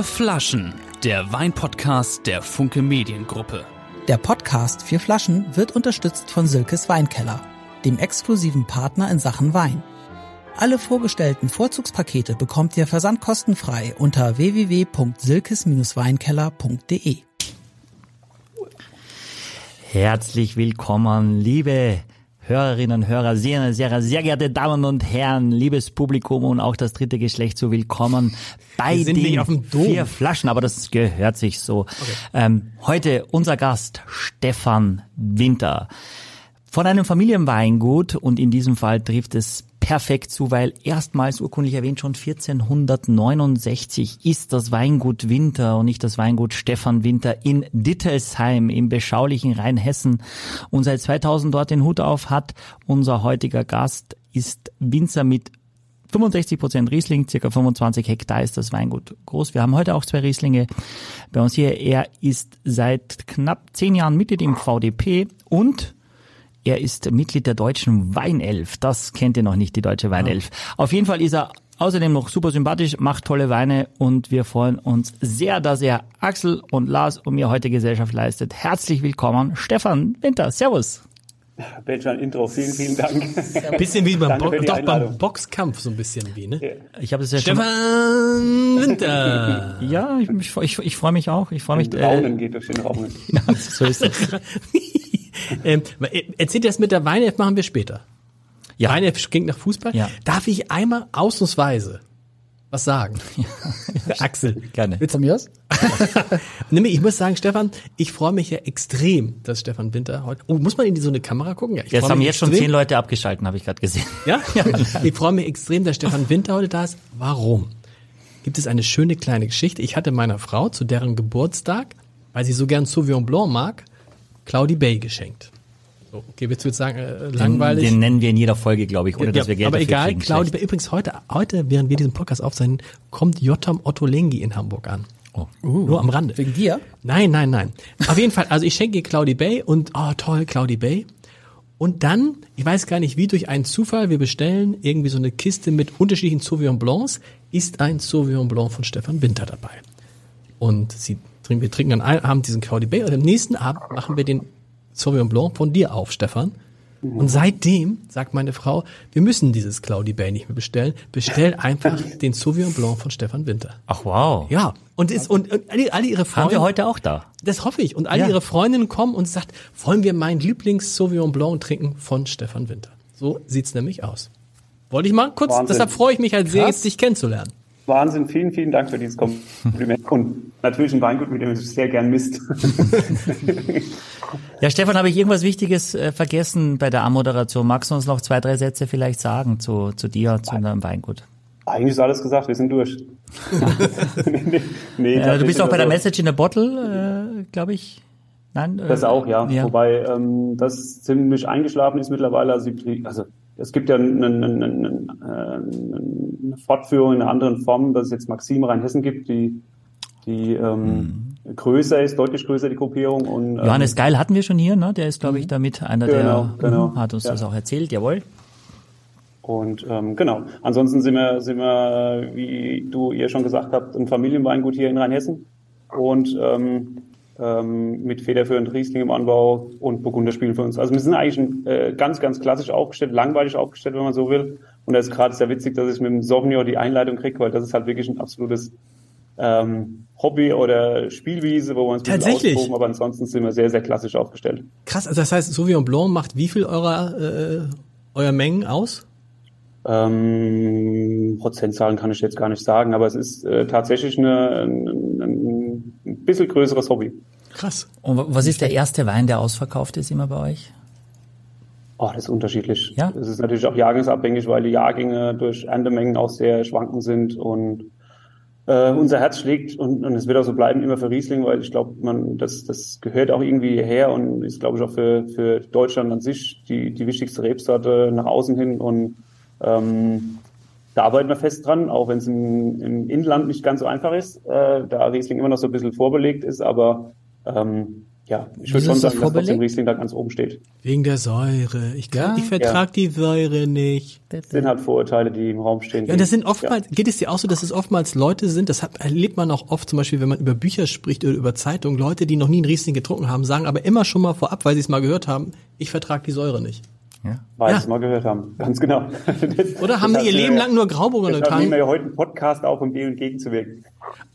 Vier Flaschen, der Weinpodcast der Funke Mediengruppe. Der Podcast Vier Flaschen wird unterstützt von Silkes Weinkeller, dem exklusiven Partner in Sachen Wein. Alle vorgestellten Vorzugspakete bekommt ihr versandkostenfrei unter www.silkes-weinkeller.de. Herzlich willkommen, liebe Hörerinnen und Hörer, sehr, sehr, sehr geehrte Damen und Herren, liebes Publikum und auch das dritte Geschlecht, so willkommen bei Wir den vier Flaschen, aber das gehört sich so. Ähm, heute unser Gast Stefan Winter von einem Familienweingut und in diesem Fall trifft es perfekt zu, weil erstmals urkundlich erwähnt schon 1469 ist das Weingut Winter und nicht das Weingut Stefan Winter in Dittelsheim im beschaulichen Rheinhessen und seit 2000 dort den Hut auf hat. Unser heutiger Gast ist Winzer mit 65 Prozent Riesling, circa 25 Hektar ist das Weingut groß. Wir haben heute auch zwei Rieslinge bei uns hier. Er ist seit knapp zehn Jahren Mitglied im VDP und er ist Mitglied der deutschen Weinelf. Das kennt ihr noch nicht, die deutsche Weinelf. Auf jeden Fall ist er außerdem noch super sympathisch, macht tolle Weine und wir freuen uns sehr, dass er Axel und Lars und mir heute Gesellschaft leistet. Herzlich willkommen, Stefan Winter. Servus. Ein Intro, vielen, vielen Dank. Bisschen wie beim, Bo doch beim Boxkampf so ein bisschen wie, ne? Ich habe es ja schon. Stefan Winter. Ja, ich, ich, ich, freue mich auch. Ich freue mich. Äh, Raunen geht durch den Raum. so ist es. ähm, erzählt das mit der Weinelf machen wir später. Ja. Weinelf klingt nach Fußball. Ja. Darf ich einmal ausnahmsweise was sagen? Axel. Gerne. Willst du mir aus? Nämlich, ich muss sagen, Stefan, ich freue mich ja extrem, dass Stefan Winter heute. Oh, muss man in die so eine Kamera gucken? Ja, ich Jetzt haben jetzt schon extrem. zehn Leute abgeschalten, habe ich gerade gesehen. Ja? ich freue mich extrem, dass Stefan Winter heute da ist. Warum? Gibt es eine schöne kleine Geschichte. Ich hatte meiner Frau zu deren Geburtstag, weil sie so gern Sauvignon Blanc mag, Claudie Bay geschenkt. So, okay, willst du jetzt sagen, äh, langweilig? Den nennen wir in jeder Folge, glaube ich, ohne dass wir Geld aber dafür egal, kriegen. Claudia, Schlecht. übrigens heute, heute, während wir diesen Podcast aufzeichnen, kommt Jotam Otto Lengi in Hamburg an. Oh. Nur am Rande. Wegen dir? Nein, nein, nein. Auf jeden Fall, also ich schenke ihr Claudie Bay und, oh toll, Claudie Bay. Und dann, ich weiß gar nicht wie, durch einen Zufall, wir bestellen irgendwie so eine Kiste mit unterschiedlichen Sauvignon Blancs, ist ein Sauvignon Blanc von Stefan Winter dabei. Und sie trinken, wir trinken dann einen Abend diesen Claudie Bay und am nächsten Abend machen wir den Sauvignon Blanc von dir auf, Stefan. Und seitdem sagt meine Frau, wir müssen dieses Claudie Bay nicht mehr bestellen. Bestell einfach den Sauvignon Blanc von Stefan Winter. Ach wow. Ja, und, ist, und, und alle, alle ihre Haben Freunde, wir heute auch da. das hoffe ich. Und alle Ja. ihre Freundinnen kommen und sagt, wollen wir meinen Lieblings Sauvignon Blanc trinken von Stefan Winter. So sieht's nämlich aus. Wollte ich mal kurz, Wahnsinn. deshalb freue ich mich halt sehr, Krass. jetzt dich kennenzulernen. Wahnsinn, vielen, vielen Dank für dieses Kompliment. Und natürlich ein Weingut, mit dem ich sehr gern misst. Ja, Stefan, habe ich irgendwas Wichtiges äh, vergessen bei der Anmoderation? Magst du uns noch zwei, drei Sätze vielleicht sagen zu, zu dir, zu deinem Weingut? Eigentlich ist alles gesagt, wir sind durch. nee, nee, Äh, du bist auch bei der also- Message in a Bottle, äh, glaube ich. Nein? Äh, Das auch, ja. ja. Wobei ähm, das ziemlich eingeschlafen ist mittlerweile. Also, also es gibt ja eine, eine, eine, eine, eine Fortführung in einer anderen Form, dass es jetzt Maxim Rheinhessen gibt, die, die ähm, größer ist, deutlich größer die Gruppierung. Und, ähm, Johannes Geil hatten wir schon hier, ne? Der ist, glaube ich, damit einer Genau, der genau. Mhm, hat uns Ja. das auch erzählt, jawohl. Und ähm, genau. Ansonsten sind wir, sind wir, wie du ihr schon gesagt habt, ein Familienweingut hier in Rheinhessen und ähm, ähm, mit federführend Riesling im Anbau und Burgunder spielen für uns. Also wir sind eigentlich ein, äh, ganz, ganz klassisch aufgestellt, langweilig aufgestellt, wenn man so will. Und das ist gerade sehr witzig, dass ich mit dem Sauvignon die Einleitung kriege, weil das ist halt wirklich ein absolutes ähm, Hobby oder Spielwiese, wo wir uns Tatsächlich? austoben, aber ansonsten sind wir sehr, sehr klassisch aufgestellt. Krass, also das heißt, Sauvignon Blanc macht wie viel eurer, äh, eurer Mengen aus? Ähm, Prozentzahlen kann ich jetzt gar nicht sagen, aber es ist äh, tatsächlich eine, ein, ein, ein bisschen größeres Hobby. Krass. Und wa- was ist der erste Wein, der ausverkauft ist immer bei euch? Oh, das ist unterschiedlich. Ja? Es ist natürlich auch jahrgangsabhängig, weil die Jahrgänge durch Erntemengen auch sehr schwankend sind und äh, unser Herz schlägt und, und es wird auch so bleiben immer für Riesling, weil ich glaube, man das das gehört auch irgendwie her und ist glaube ich auch für für Deutschland an sich die die wichtigste Rebsorte nach außen hin und ähm, da arbeiten wir fest dran, auch wenn es im, im Inland nicht ganz so einfach ist, äh, da Riesling immer noch so ein bisschen vorbelegt ist, aber ähm, Ja, ich würde schon sagen, dass trotzdem vorbelegt? Riesling da ganz oben steht. Wegen der Säure. Ich, Ja. ich vertrag die Säure nicht. Das sind halt Vorurteile, die im Raum stehen. Ja, und das sind oftmals, geht es dir auch so, dass es oftmals Leute sind, das hat, erlebt man auch oft, zum Beispiel, wenn man über Bücher spricht oder über Zeitungen, Leute, die noch nie einen Riesling getrunken haben, sagen aber immer schon mal vorab, weil sie es mal gehört haben, ich vertrag die Säure nicht. Weil Ja. sie es mal gehört haben. Ganz genau. Das- Oder haben das die ihr Leben äh, lang nur Grauburgunder Deshalb nehmen wir getan? ja heute einen Podcast auf, um dem entgegenzuwirken.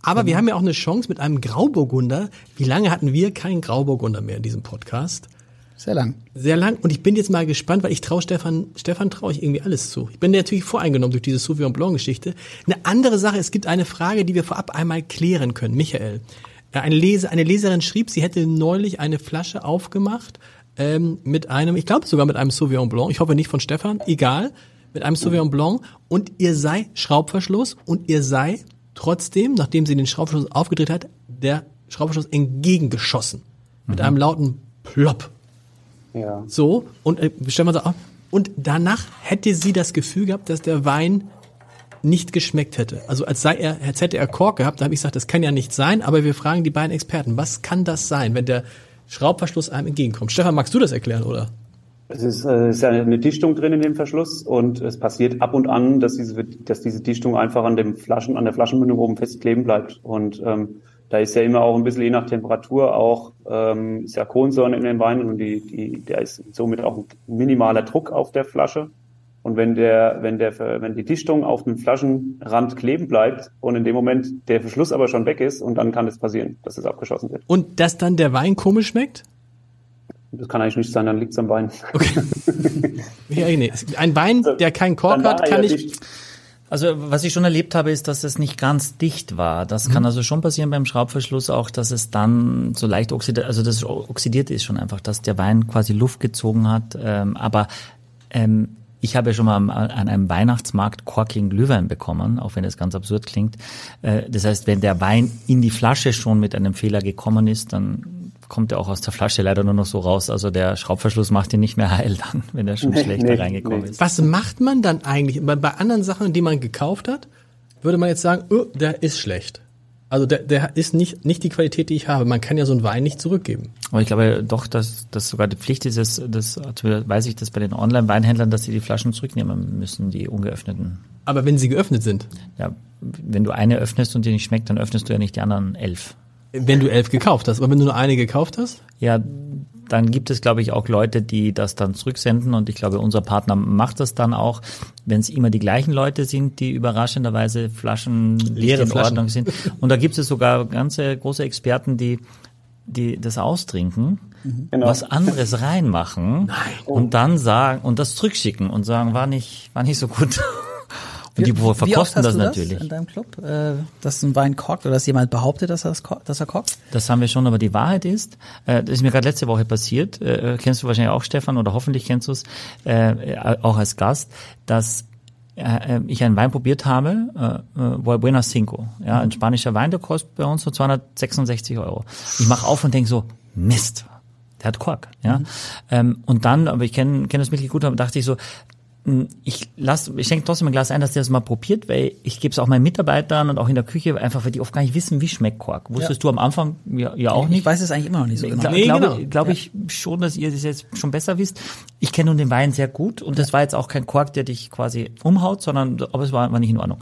Aber wir haben ja auch eine Chance mit einem Grauburgunder. Wie lange hatten wir keinen Grauburgunder mehr in diesem Podcast? Sehr lang. Sehr lang. Und ich bin jetzt mal gespannt, weil ich traue Stefan, Stefan traue ich irgendwie alles zu. Ich bin natürlich voreingenommen durch diese Sauvignon Blanc Geschichte. Eine andere Sache, es gibt eine Frage, die wir vorab einmal klären können. Michael, äh, eine, Lese, eine Leserin schrieb, sie hätte neulich eine Flasche aufgemacht ähm, mit einem, ich glaube sogar mit einem Sauvignon Blanc. Ich hoffe nicht von Stefan, egal. Mit einem Sauvignon Blanc. Und ihr sei Schraubverschluss und ihr sei trotzdem, nachdem sie den Schraubverschluss aufgedreht hat, der Schraubverschluss entgegengeschossen. Mit einem lauten Plopp. Ja. So, und äh, Stefan sagt, auch, und danach hätte sie das Gefühl gehabt, dass der Wein nicht geschmeckt hätte. Also als sei er, als hätte er Kork gehabt, da habe ich gesagt, das kann ja nicht sein, aber wir fragen die beiden Experten, was kann das sein, wenn der Schraubverschluss einem entgegenkommt? Stefan, magst du das erklären, oder? Es ist, äh, ist ja eine Dichtung drin in dem Verschluss und es passiert ab und an, dass diese, dass diese Dichtung einfach an dem Flaschen, an der Flaschenmündung oben festkleben bleibt. Und ähm, da ist ja immer auch ein bisschen je nach Temperatur auch ähm, ist ja Kohlensäure in den Weinen und die, die, da ist somit auch ein minimaler Druck auf der Flasche. Und wenn der, wenn der, wenn die Dichtung auf dem Flaschenrand kleben bleibt und in dem Moment der Verschluss aber schon weg ist und dann kann es passieren, dass es abgeschossen wird. Und dass dann der Wein komisch schmeckt? Das kann eigentlich nicht sein, dann liegt es am Wein. Ja, nee. Ein Wein, der keinen Kork hat, kann ja nicht. dicht. Also was ich schon erlebt habe, ist, dass es nicht ganz dicht war. Das kann also schon passieren beim Schraubverschluss auch, dass es dann so leicht oxidiert, also das oxidiert ist schon einfach, dass der Wein quasi Luft gezogen hat. Ähm, aber ähm, ich habe ja schon mal an einem Weihnachtsmarkt korkigen Glühwein bekommen, auch wenn das ganz absurd klingt. Äh, Das heißt, wenn der Wein in die Flasche schon mit einem Fehler gekommen ist, dann kommt er auch aus der Flasche leider nur noch so raus. Also der Schraubverschluss macht ihn nicht mehr heil dann, wenn er schon Nee, schlechter nee, reingekommen nee. ist. Was macht man dann eigentlich? Bei, bei anderen Sachen, die man gekauft hat, würde man jetzt sagen, oh, der ist schlecht. Also der, der ist nicht, nicht die Qualität, die ich habe. Man kann ja so einen Wein nicht zurückgeben. Aber ich glaube doch, dass das sogar die Pflicht ist, das, das weiß ich das bei den Online-Weinhändlern, dass sie die Flaschen zurücknehmen müssen, die ungeöffneten. Aber wenn sie geöffnet sind, Ja, wenn du eine öffnest und die nicht schmeckt, dann öffnest du ja nicht die anderen elf. wenn du elf gekauft hast, aber wenn du nur eine gekauft hast, Ja, dann gibt es, glaube ich, auch Leute, die das dann zurücksenden und ich glaube, unser Partner macht das dann auch, wenn es immer die gleichen Leute sind, die überraschenderweise Flaschen Leere in Flaschen. Ordnung sind. Und da gibt es sogar ganze große Experten, die die das austrinken, Genau. was anderes reinmachen und dann sagen und das zurückschicken und sagen, war nicht war nicht so gut. Und die Wie verkosten hast das natürlich. in deinem Club, äh, dass ein Wein korkt oder dass jemand behauptet, dass er, das korkt, dass er korkt? Das haben wir schon, aber die Wahrheit ist, äh, das ist mir gerade letzte Woche passiert, äh, kennst du wahrscheinlich auch, Stefan, oder hoffentlich kennst du es, äh, auch als Gast, dass äh, ich einen Wein probiert habe, äh, äh, Buena Cinco, ja, ein spanischer Wein, der kostet bei uns so 266 Euro. Ich mache auf und denke so, Mist, der hat Kork, ja. Ähm, und dann, aber ich kenne kenn das Mitglied gut, aber dachte ich so, ich lass, ich schenke trotzdem ein Glas ein, dass der das mal probiert, weil ich gebe es auch meinen Mitarbeitern und auch in der Küche, einfach weil die oft gar nicht wissen, wie schmeckt Kork. Wusstest du am Anfang ja, ja auch nicht? Ich weiß es eigentlich immer noch nicht so genau. Gla Nee, glaube, genau. glaube ich schon, dass ihr das jetzt schon besser wisst. Ich kenne nun den Wein sehr gut und das war jetzt auch kein Kork, der dich quasi umhaut, sondern aber es war, war nicht in Ordnung.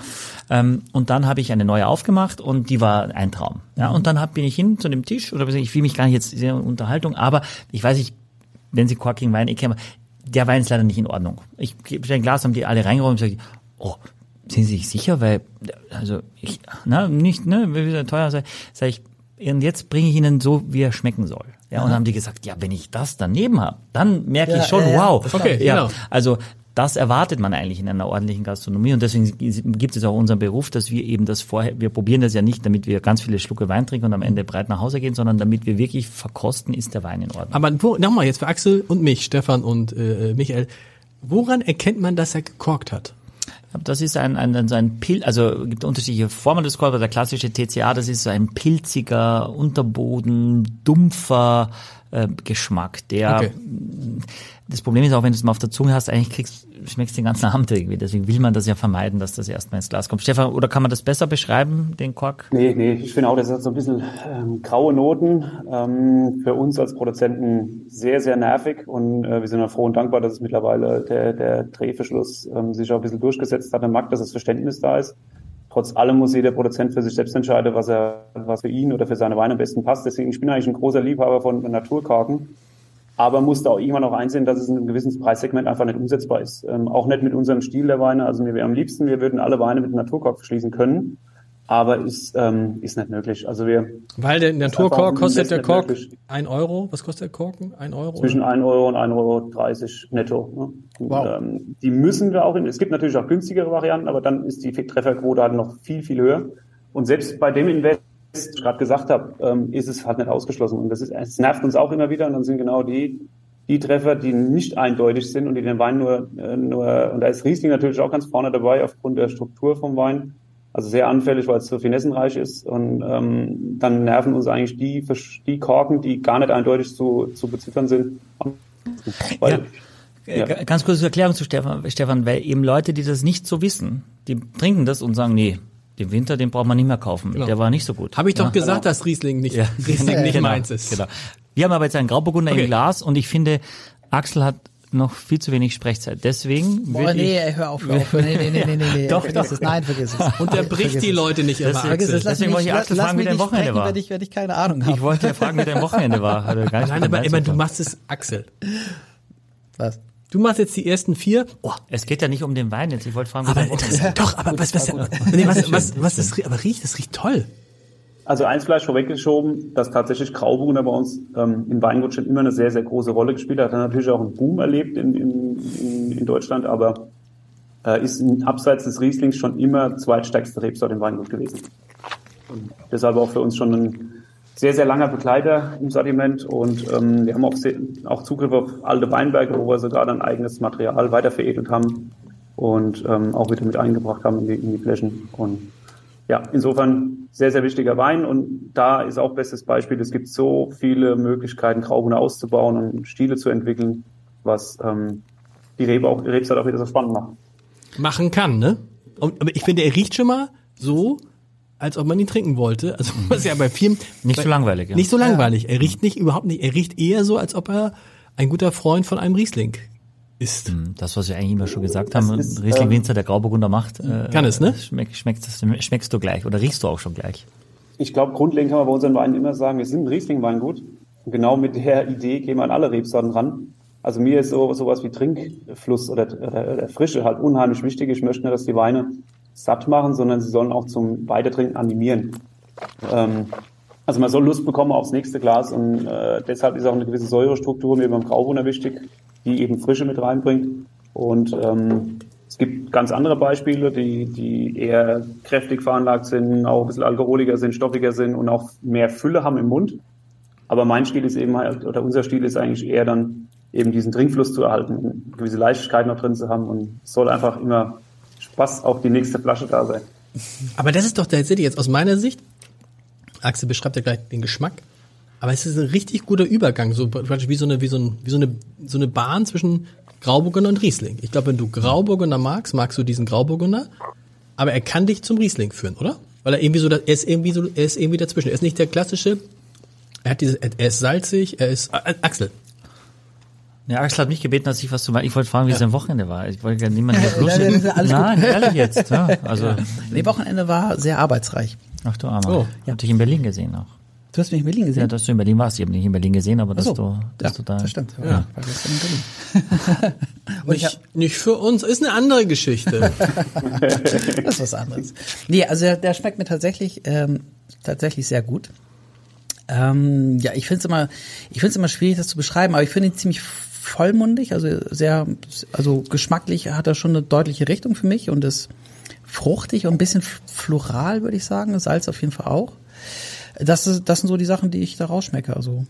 Ähm, und dann habe ich eine neue aufgemacht und die war ein Traum. Ja, und dann hab, bin ich hin zu dem Tisch oder ich will mich gar nicht jetzt sehr in Unterhaltung, aber ich weiß nicht, wenn Sie korkigen Wein eh kennen, der Wein ist leider nicht in Ordnung. Ich gebe ein Glas, haben die alle reingeräumt und sage, oh, sind Sie sich sicher? Weil, also ich, na, nicht, ne, wie wieder teuer sei, sag ich, und jetzt bringe ich Ihnen so, wie er schmecken soll. Ja, und dann haben die gesagt, ja, wenn ich das daneben habe, dann merke Ja, ich schon, ja, wow. Okay, ja, genau. Also das erwartet man eigentlich in einer ordentlichen Gastronomie und deswegen gibt es auch unseren Beruf, dass wir eben das vorher, wir probieren das ja nicht, damit wir ganz viele Schlucke Wein trinken und am Ende breit nach Hause gehen, sondern damit wir wirklich verkosten, ist der Wein in Ordnung. aber nochmal jetzt für Axel und mich, Stefan und äh, Michael, woran erkennt man, dass er gekorkt hat? Das ist ein, ein, so ein Pil, also gibt unterschiedliche Formen des Korks. Der klassische TCA, das ist so ein pilziger Unterboden, dumpfer, äh, Geschmack. Der Okay. Das Problem ist auch, wenn du es mal auf der Zunge hast, eigentlich kriegst, schmeckst du den ganzen Abend irgendwie. Deswegen will man das ja vermeiden, dass das erstmal ins Glas kommt. Stefan, oder kann man das besser beschreiben, den Kork? Nee, nee, ich finde auch, das hat so ein bisschen ähm, graue Noten. Ähm, für uns als Produzenten sehr, sehr nervig und äh, wir sind auch froh und dankbar, dass es mittlerweile der, der Drehverschluss ähm, sich auch ein bisschen durchgesetzt hat am Markt, dass das Verständnis da ist. Trotz allem muss jeder Produzent für sich selbst entscheiden, was er, was für ihn oder für seine Weine am besten passt. Deswegen, ich bin eigentlich ein großer Liebhaber von Naturkorken. Aber musste auch irgendwann auch einsehen, dass es in einem gewissen Preissegment einfach nicht umsetzbar ist. Ähm, auch nicht mit unserem Stil der Weine. Also mir wäre am liebsten, wir würden alle Weine mit Naturkork verschließen können. Aber ist, ähm, ist nicht möglich. Also wir Weil der Naturkork kostet der Kork möglich. ein Euro. Was kostet der Korken? Ein Euro? zwischen 1 Euro und 1,30 Euro netto. Ne? Und, Wow. ähm, die müssen wir auch in, es gibt natürlich auch günstigere Varianten, aber dann ist die Trefferquote halt noch viel, viel höher. Und selbst bei dem Invest, ich gerade gesagt habe, ähm, ist es halt nicht ausgeschlossen. Und das ist, es nervt uns auch immer wieder. Und dann sind genau die, die Treffer, die nicht eindeutig sind und die den Wein nur, äh, nur, und da ist Riesling natürlich auch ganz vorne dabei aufgrund der Struktur vom Wein. Also sehr anfällig, weil es so finessenreich ist. Und ähm, dann nerven uns eigentlich die, die Korken, die gar nicht eindeutig zu, zu beziffern sind. Weil, Äh, Ja. g- Ganz kurze Erklärung zu Stefan, Stefan, weil eben Leute, die das nicht so wissen, die trinken das und sagen, nee, den Winter, den braucht man nicht mehr kaufen. Genau. Der war nicht so gut. Habe ich doch ja. gesagt, dass Riesling nicht, Ja. Riesling nicht genau, meins ist. Genau. Wir haben aber jetzt einen Grauburgunder Okay. im Glas und ich finde, Axel hat noch viel zu wenig Sprechzeit. Deswegen Boah, würde nee, ich, hör auf, hör auf. Nee, nee, nee, nee, nee, nee. Doch, vergiss doch. es. Nein, vergiss es. Unterbricht Vergiss die es. Leute nicht immer, Vergiss es, Axel. Deswegen mich, wollte ich Axel fragen, wie dein nicht Wochenende sprechen, war. wenn ich, wenn ich keine Ahnung habe. ich wollte ja fragen, wie dein Wochenende war. Hat er gar nichts Nein, aber immer, du machst es, Axel. Was? Du machst jetzt die ersten vier. Oh, Es geht ja nicht um den Wein jetzt. Ich wollte fragen, aber war. interessant. Doch, aber was, was, nee, was, was, was das, aber riecht, das riecht toll. Also eins vielleicht vorweggeschoben, dass tatsächlich Grauburgunder bei uns ähm, im Weingut schon immer eine sehr, sehr große Rolle gespielt hat. Hat natürlich auch einen Boom erlebt in, in, in, in Deutschland, aber äh, ist in, abseits des Rieslings schon immer zweitstärkste Rebsorte im Weingut gewesen. Und deshalb auch für uns schon ein sehr, sehr langer Begleiter im Sortiment und ähm, wir haben auch, sehr, auch Zugriff auf alte Weinberge, wo wir sogar dann eigenes Material weiterveredelt haben und ähm, auch wieder mit eingebracht haben in die, in die Flächen. Und ja, insofern sehr, sehr wichtiger Wein und da ist auch bestes Beispiel, es gibt so viele Möglichkeiten, Grauburgunder auszubauen und Stile zu entwickeln, was ähm, die Rebe auch, Rebsorte auch wieder so spannend macht. Machen kann, ne? Aber ich finde, er riecht schon mal so, als ob man ihn trinken wollte. Also, was ja bei vielen. Nicht bei, so langweilig, ja. Nicht so langweilig. Er riecht nicht, überhaupt nicht. Er riecht eher so, als ob er ein guter Freund von einem Riesling ist. Das, was wir eigentlich immer schon gesagt haben, ist, Riesling ähm, Winzer, der Grauburgunder macht, äh, Kann es, ne? Schmeck, schmeckst, schmeckst du gleich oder riechst du auch schon gleich. Ich glaube, grundlegend kann man bei unseren Weinen immer sagen, wir sind ein Riesling-Weingut. Und genau mit der Idee gehen wir an alle Rebsorten ran. Also mir ist so sowas wie Trinkfluss oder, oder, oder Frische halt unheimlich wichtig. Ich möchte dass die Weine satt machen, sondern sie sollen auch zum Weitertrinken animieren. Ähm, also man soll Lust bekommen aufs nächste Glas und äh, deshalb ist auch eine gewisse Säurestruktur mir beim Grauburgunder wichtig, die eben Frische mit reinbringt. Und ähm, es gibt ganz andere Beispiele, die, die eher kräftig veranlagt sind, auch ein bisschen alkoholiger sind, stoffiger sind und auch mehr Fülle haben im Mund. Aber mein Stil ist eben halt, oder unser Stil ist eigentlich eher dann eben diesen Trinkfluss zu erhalten, gewisse Leichtigkeit noch drin zu haben und soll einfach immer Spaß auf die nächste Flasche da sein. Aber das ist doch tatsächlich jetzt aus meiner Sicht, Axel beschreibt ja gleich den Geschmack, aber es ist ein richtig guter Übergang, so praktisch wie so eine, wie so, ein, wie so eine, so eine Bahn zwischen Grauburgunder und Riesling. Ich glaube, wenn du Grauburgunder magst, magst du diesen Grauburgunder, aber er kann dich zum Riesling führen, oder? Weil er irgendwie so, er ist irgendwie so, er ist irgendwie dazwischen. Er ist nicht der klassische, er hat diese, er ist salzig, er ist, Axel. Ja, Axel hat mich gebeten, dass ich was zu machen. Ich wollte fragen, wie sein Wochenende war. Ich wollte ja niemanden hier nein, nein, nein. Nein, ehrlich jetzt. Ja, also, Nee, Wochenende war sehr arbeitsreich. ach du Armer. Oh. Ich hab dich in Berlin gesehen auch. Du hast mich in Berlin Ja, gesehen? dass du in Berlin warst. Ich habe nicht in Berlin gesehen, aber dass Ach du, dass ja, du da. das stimmt. Ja. Ja. Und ich hab, Nicht, nicht für uns, ist eine andere Geschichte. Das ist was anderes. Nee, also der, der schmeckt mir tatsächlich ähm, tatsächlich sehr gut. Ähm, ja, ich finde es immer, ich finde es immer schwierig, das zu beschreiben, aber ich finde ihn ziemlich vollmundig, also sehr, also geschmacklich hat er schon eine deutliche Richtung für mich und ist fruchtig und ein bisschen floral, würde ich sagen. Salz auf jeden Fall auch. Das, ist, das sind so die Sachen, die ich da rausschmecke. Also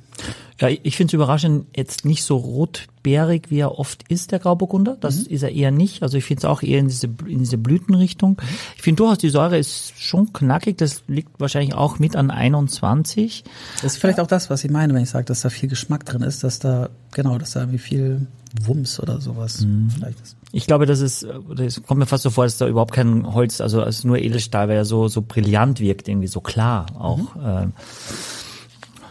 Ja, ich finde es überraschend jetzt nicht so rotbeerig, wie er oft ist, der Grauburgunder. Das Mhm. ist er eher nicht. Also ich finde es auch eher in diese, in diese Blütenrichtung. Mhm. Ich finde durchaus, die Säure ist schon knackig. Das liegt wahrscheinlich auch mit an 21. Das ist vielleicht auch das, was ich meine, wenn ich sage, dass da viel Geschmack drin ist, dass da, genau, dass da wie viel Wumms oder sowas vielleicht ist. Ich glaube, das ist, das kommt mir fast so vor, dass da überhaupt kein Holz, also es ist nur Edelstahl, weil er so, so brillant wirkt, irgendwie so klar auch. Ähm,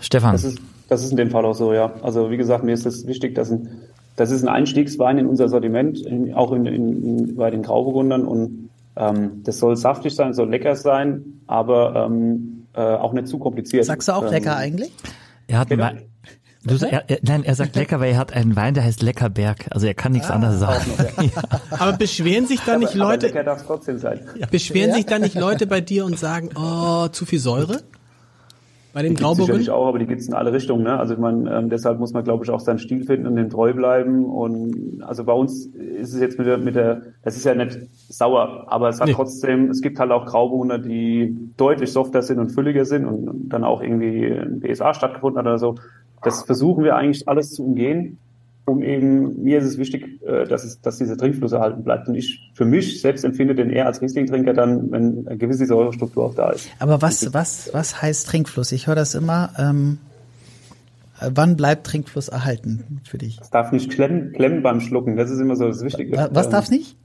Stefan. Das ist, das ist in dem Fall auch so, ja. Also wie gesagt, mir ist es wichtig, dass ein, das ist ein Einstiegswein in unser Sortiment, in, auch in, in, in, bei den Grauburgundern und ähm, das soll saftig sein, soll lecker sein, aber ähm, äh, auch nicht zu kompliziert. Sagst du auch ähm, lecker eigentlich? Er hat einen Genau. Du, er, er, nein, er sagt lecker, weil er hat einen Wein, der heißt Leckerberg. Also er kann nichts anderes sagen. Aber beschweren sich dann nicht Aber, aber Leute, lecker darf trotzdem sein. beschweren sich dann nicht Leute bei dir und sagen, oh, zu viel Säure? Bei dem Die gibt's sicherlich auch, aber die gibt's in alle Richtungen. Ne? Also ich meine, ähm, deshalb muss man, glaube ich, auch seinen Stil finden und dem treu bleiben. Und also bei uns ist es jetzt mit der, mit der, das ist ja nicht sauer, aber es hat Nee. trotzdem, es gibt halt auch Grauburgunder, die deutlich softer sind und fülliger sind und, und dann auch irgendwie ein BSA stattgefunden hat oder so. Das versuchen wir eigentlich alles zu umgehen. Um eben, mir ist es wichtig, äh, dass es, dass dieser Trinkfluss erhalten bleibt. Und ich für mich selbst empfinde den eher als Riesling-Trinker dann, wenn eine gewisse Säurestruktur auch da ist. Aber was, was, was heißt Trinkfluss? Ich höre das immer. Ähm, äh, wann bleibt Trinkfluss erhalten für dich? Es darf nicht klemmen, klemmen beim Schlucken. Das ist immer so das Wichtige. Wa- Was Ähm, darf nicht?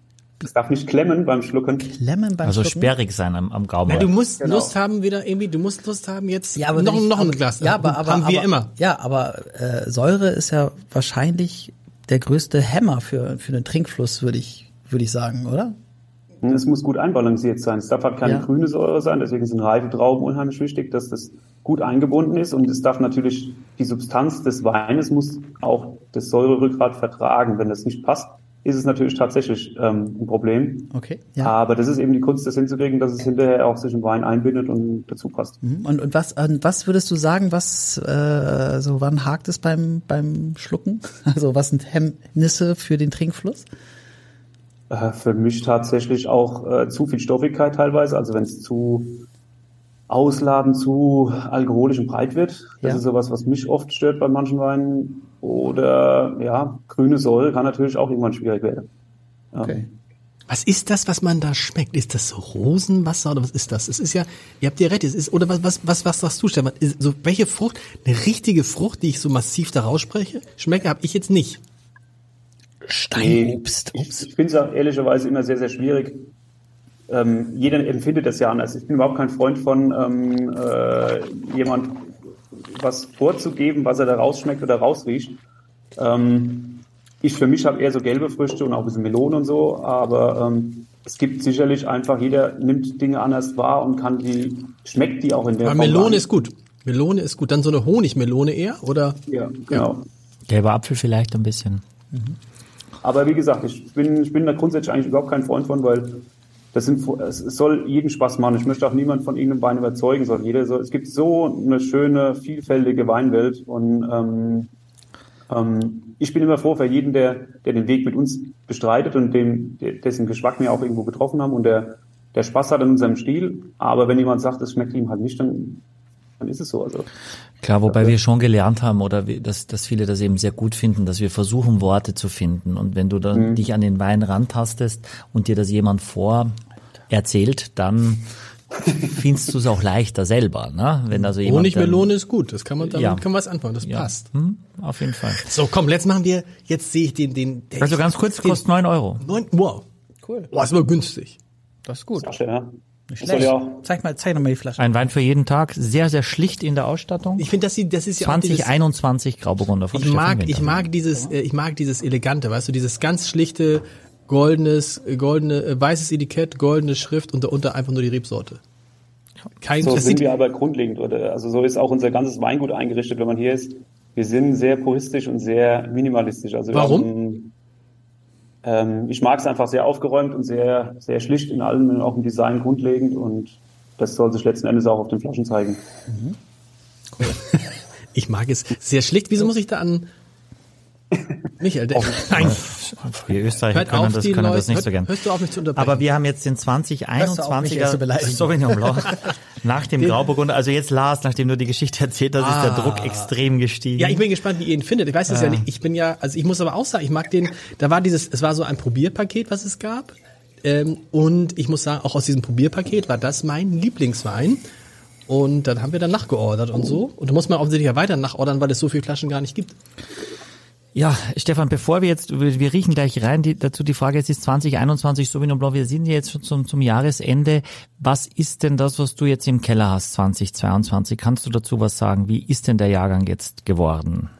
Es darf nicht klemmen beim Schlucken. Klemmen beim Also Schlucken? sperrig sein am, am Gaumen. Na, du musst Genau. Lust haben wieder irgendwie, du musst Lust haben jetzt Ja, aber noch, ich- noch ein Glas. Ja, aber, aber haben wir aber, immer. Ja, aber äh, Säure ist ja wahrscheinlich der größte Hämmer für für den Trinkfluss, würde ich würde ich sagen, oder? Es muss gut einbalanciert sein. Es darf halt keine Ja. grüne Säure sein. Deswegen sind reife Trauben unheimlich wichtig, dass das gut eingebunden ist. Und es darf natürlich, die Substanz des Weines muss auch das Säurerückgrat vertragen. Wenn das nicht passt, ist es natürlich tatsächlich ähm, ein Problem. Okay. Ja. Aber das ist eben die Kunst, das hinzukriegen, dass es hinterher auch sich im Wein einbindet und dazu passt. Mhm. Und, und was und was würdest du sagen, was äh, so wann hakt es beim beim Schlucken? Also was sind Hemmnisse für den Trinkfluss? Äh, für mich tatsächlich auch äh, zu viel Stoffigkeit teilweise. Also wenn es zu ausladend, zu alkoholisch und breit wird. Das Ja. ist sowas, was mich oft stört bei manchen Weinen. Oder ja, grüne Säure kann natürlich auch irgendwann schwierig werden. Ja. Okay. Was ist das, was man da schmeckt? Ist das so Rosenwasser oder was ist das? Es ist ja, ihr habt ja recht, es ist, oder was, was, was, was sagst du, Stefan? Ist, so, welche Frucht, eine richtige Frucht, die ich so massiv da rausspreche, schmecke, habe ich jetzt nicht. Steinobst. Ich, ich finde es auch ehrlicherweise immer sehr, sehr schwierig. Ähm, jeder empfindet das ja anders. Ich bin überhaupt kein Freund von ähm, äh, jemand was vorzugeben, was er da rausschmeckt oder rausriecht. Ähm, ich für mich habe eher so gelbe Früchte und auch ein bisschen Melone und so, aber ähm, es gibt sicherlich einfach, jeder nimmt Dinge anders wahr und kann die, schmeckt die auch in der Aber Form Melone an. ist gut. Melone ist gut. Dann so eine Honigmelone eher, oder? Ja, genau. Gelber Apfel vielleicht ein bisschen. Aber wie gesagt, ich bin, ich bin da grundsätzlich eigentlich überhaupt kein Freund von, weil das sind, es soll jeden Spaß machen. Ich möchte auch niemand von irgendeinem Wein überzeugen, sondern jeder soll, es gibt so eine schöne, vielfältige Weinwelt und ähm, ähm, ich bin immer froh für jeden, der, der den Weg mit uns bestreitet und dem, dessen Geschmack wir auch irgendwo getroffen haben und der, der Spaß hat an unserem Stil. Aber wenn jemand sagt, es schmeckt ihm halt nicht, dann, dann ist es so. Also Klar, wobei wir schon gelernt haben oder dass, dass viele das eben sehr gut finden, dass wir versuchen, Worte zu finden. Und wenn du dann dich an den Wein rantastest und dir das jemand vor erzählt, dann findest du es auch leichter selber, ne? Wenn also jemand Honigmelone ist gut. Das kann man, damit Ja. kann man was anfangen. Das dann, passt. ja, hm, auf jeden Fall. So, komm, jetzt machen wir, jetzt sehe ich den, den, der Also ganz kurz, den, kostet neun Euro. neun, wow. Cool. Boah, ist aber günstig. Das ist gut. Flasche, ja. Schlecht. ja auch, Zeig mal, zeig noch mal die Flasche. Ein Wein für jeden Tag, sehr, sehr schlicht in der Ausstattung. Ich finde, dass sie, das ist ja auch dieses, 2021 Grauburgunder von ich Stefan mag, Winter. ich mag dieses, äh, ich mag dieses elegante, weißt du, dieses ganz schlichte, goldenes, äh, goldene, äh, weißes Etikett, goldene Schrift und darunter einfach nur die Rebsorte. Kein, So das sind wir aber grundlegend, oder? Also so ist auch unser ganzes Weingut eingerichtet, wenn man hier ist. Wir sind sehr puristisch und sehr minimalistisch. Also Warum? Haben, ähm, ich mag es einfach sehr aufgeräumt und sehr, sehr schlicht in allem, und auch im Design grundlegend und das soll sich letzten Endes auch auf den Flaschen zeigen. ich mag es sehr schlicht. Wieso muss ich da an, Michael, der, nein, Wir Österreicher hört können, das, können Leute, das nicht hört, so gern. hörst du auf, mich zu unterbrechen? Aber wir haben jetzt den Hörst du auf, mich jetzt zu 2021er beleidigen? Sauvignon Blanc nach dem Grauburgunder. Also jetzt Lars, nachdem du die Geschichte erzählt hast, ist der Ah. Druck extrem gestiegen. Ja, ich bin gespannt, wie ihr ihn findet. Ich weiß es Ah. ja nicht. Ich bin ja, also ich muss aber auch sagen, ich mag den, da war dieses, es war so ein Probierpaket, was es gab. Ähm, und ich muss sagen, auch aus diesem Probierpaket war das mein Lieblingswein. Und dann haben wir dann nachgeordert und so. Und da muss man offensichtlich ja weiter nachordern, weil es so viele Flaschen gar nicht gibt. Ja, Stefan, bevor wir jetzt, wir riechen gleich rein, die, dazu die Frage, es ist 2021 Sauvignon Blanc, wir sind jetzt schon zum, zum Jahresende. Was ist denn das, was du jetzt im Keller hast 2022? Kannst du dazu was sagen? Wie ist denn der Jahrgang jetzt geworden?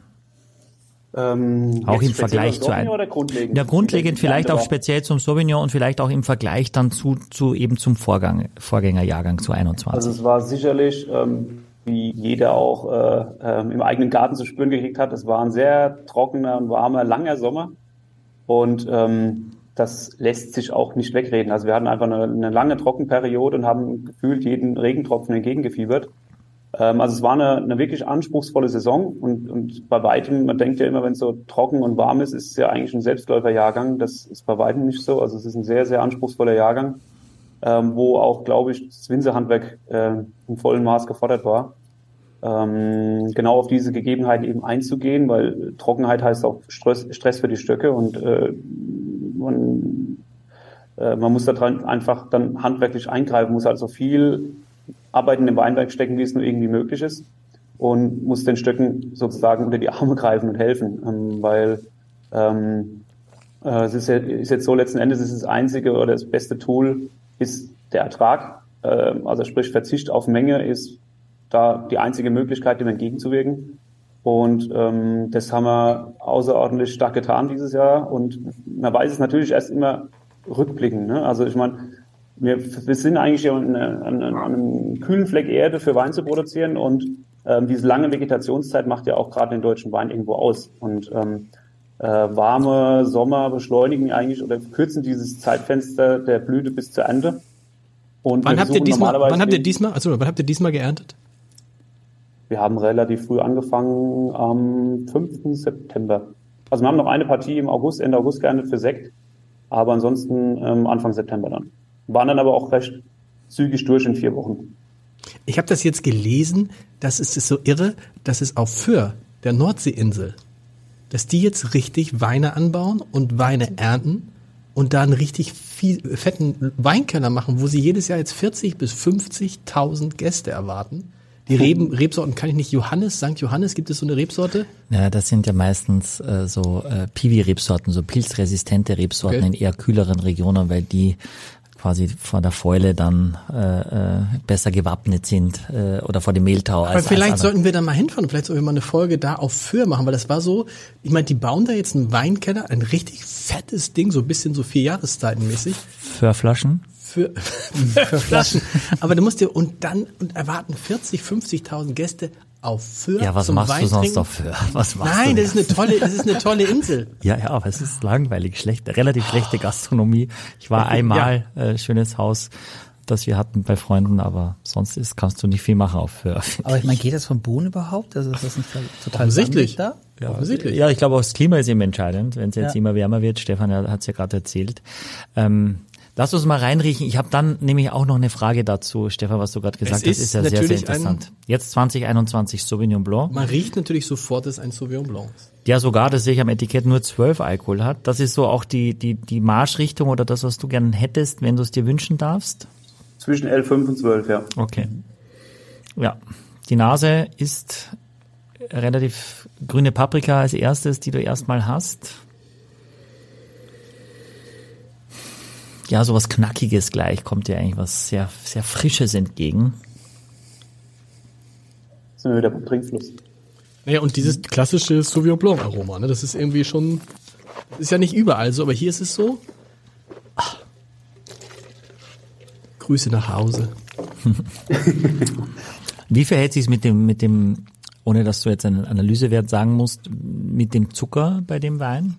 Ähm, Auch im Vergleich zu einem, grundlegend? ja, grundlegend vielleicht auch war- speziell zum Sauvignon und vielleicht auch im Vergleich dann zu, zu eben zum Vorgang, Vorgängerjahrgang zu 21. Also es war sicherlich, ähm, wie jeder auch äh, ähm, im eigenen Garten zu spüren gekriegt hat, es war ein sehr trockener und warmer, langer Sommer. Und ähm, das lässt sich auch nicht wegreden. Also wir hatten einfach eine, eine lange Trockenperiode und haben gefühlt jeden Regentropfen entgegengefiebert. Ähm, also es war eine, eine wirklich anspruchsvolle Saison und, und bei weitem, man denkt ja immer, wenn es so trocken und warm ist, ist es ja eigentlich ein Selbstläuferjahrgang. Das ist bei weitem nicht so. Also es ist ein sehr, sehr anspruchsvoller Jahrgang, ähm, wo auch, glaube ich, das Winzerhandwerk äh, im vollen Maß gefordert war. Ähm, genau auf diese Gegebenheiten eben einzugehen, weil Trockenheit heißt auch Stress, Stress für die Stöcke und äh, man, äh, man muss da dran einfach dann handwerklich eingreifen, muss also viel Arbeit in den Weinberg stecken, wie es nur irgendwie möglich ist und muss den Stöcken sozusagen unter die Arme greifen und helfen, ähm, weil ähm, äh, es ist, ja, ist jetzt so letzten Endes ist das einzige oder das beste Tool ist der Ertrag, ähm, also sprich Verzicht auf Menge ist da die einzige Möglichkeit, dem entgegenzuwirken. Und ähm, das haben wir außerordentlich stark getan dieses Jahr. Und man weiß es natürlich erst immer rückblickend. Ne? Also ich meine, wir, wir sind eigentlich ja an, an, an einem kühlen Fleck Erde für Wein zu produzieren und ähm, diese lange Vegetationszeit macht ja auch gerade den deutschen Wein irgendwo aus. Und ähm, äh, warme Sommer beschleunigen eigentlich oder kürzen dieses Zeitfenster der Blüte bis zur Ernte. Und Wann habt ihr diesmal, wann habt ihr diesmal, also wann habt ihr diesmal geerntet? Wir haben relativ früh angefangen am 5. September. Also wir haben noch eine Partie im August, Ende August geerntet für Sekt, aber ansonsten ähm, Anfang September dann. Waren dann aber auch recht zügig durch in vier Wochen. Ich habe das jetzt gelesen, das ist so irre, dass es auf Föhr, der Nordseeinsel, dass die jetzt richtig Weine anbauen und Weine ernten und da einen richtig viel, fetten Weinkeller machen, wo sie jedes Jahr jetzt 40 bis 50.000 Gäste erwarten. Die Reben, Rebsorten kann ich nicht. Johannes, St. Johannes, gibt es so eine Rebsorte? Ja, das sind ja meistens äh, so äh, Piwi-Rebsorten, so pilzresistente Rebsorten Okay. in eher kühleren Regionen, weil die quasi vor der Fäule dann äh, äh, besser gewappnet sind äh, oder vor dem Mehltau. Aber als, vielleicht als sollten wir da mal hinfahren. Vielleicht sollten wir mal eine Folge da auf Föhr machen, weil das war so, ich meine, die bauen da jetzt einen Weinkeller, ein richtig fettes Ding, so ein bisschen so vier Jahreszeitenmäßig. Für Flaschen. für, Flaschen. Aber du musst dir und dann und erwarten 40, 50.000 Gäste auf für Ja, was zum machst Wein du sonst trinken. noch für? Was machst Nein, du das ist eine tolle, das ist eine tolle Insel. Ja, ja, aber es ist langweilig, schlecht, relativ schlechte Gastronomie. Ich war einmal, äh, schönes Haus, das wir hatten bei Freunden, aber sonst ist, kannst du nicht viel machen auf für. Aber ich meine, geht das von Bohnen überhaupt? Also ist das nicht total Offensichtlich. da? Ja, offensichtlich. Ja, ich glaube auch das Klima ist eben entscheidend, wenn es jetzt Ja. immer wärmer wird. Stefan hat es ja gerade erzählt. Ähm, lass uns mal reinriechen. Ich habe dann nämlich auch noch eine Frage dazu, Stefan, was du gerade gesagt Es hast, ist ist ja sehr, sehr interessant. Jetzt 2021 Sauvignon Blanc, Man riecht natürlich sofort, dass es ein Sauvignon Blanc ist. der sogar, das sehe ich am Etikett, nur 12 Alkohol hat. Das ist so auch die, die, die Marschrichtung oder das, was du gern hättest, wenn du es dir wünschen darfst. Zwischen 11, und 12, ja. Okay. Ja, die Nase ist relativ grüne Paprika als erstes, die du erstmal hast. Ja, sowas Knackiges gleich kommt dir eigentlich was sehr, sehr Frisches entgegen. Sind wir wieder beim Trinkfluss. Naja, und dieses klassische Sauvignon Blanc Aroma, ne, das ist irgendwie schon, das ist ja nicht überall so, aber hier ist es so. Ah. Grüße nach Hause. Wie verhält sich's mit dem, mit dem, ohne dass du jetzt einen Analysewert sagen musst, mit dem Zucker bei dem Wein?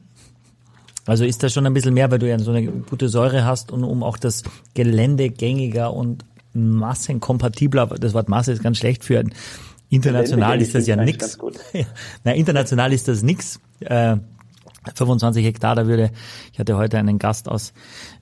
Also ist das schon ein bisschen mehr, weil du ja so eine gute Säure hast und um auch das Gelände gängiger und massenkompatibler, das Wort Masse ist ganz schlecht für international Gelände ist das ja nix. Ja. Na, international ist das nix. Äh, 25 Hektar, da würde, ich hatte heute einen Gast aus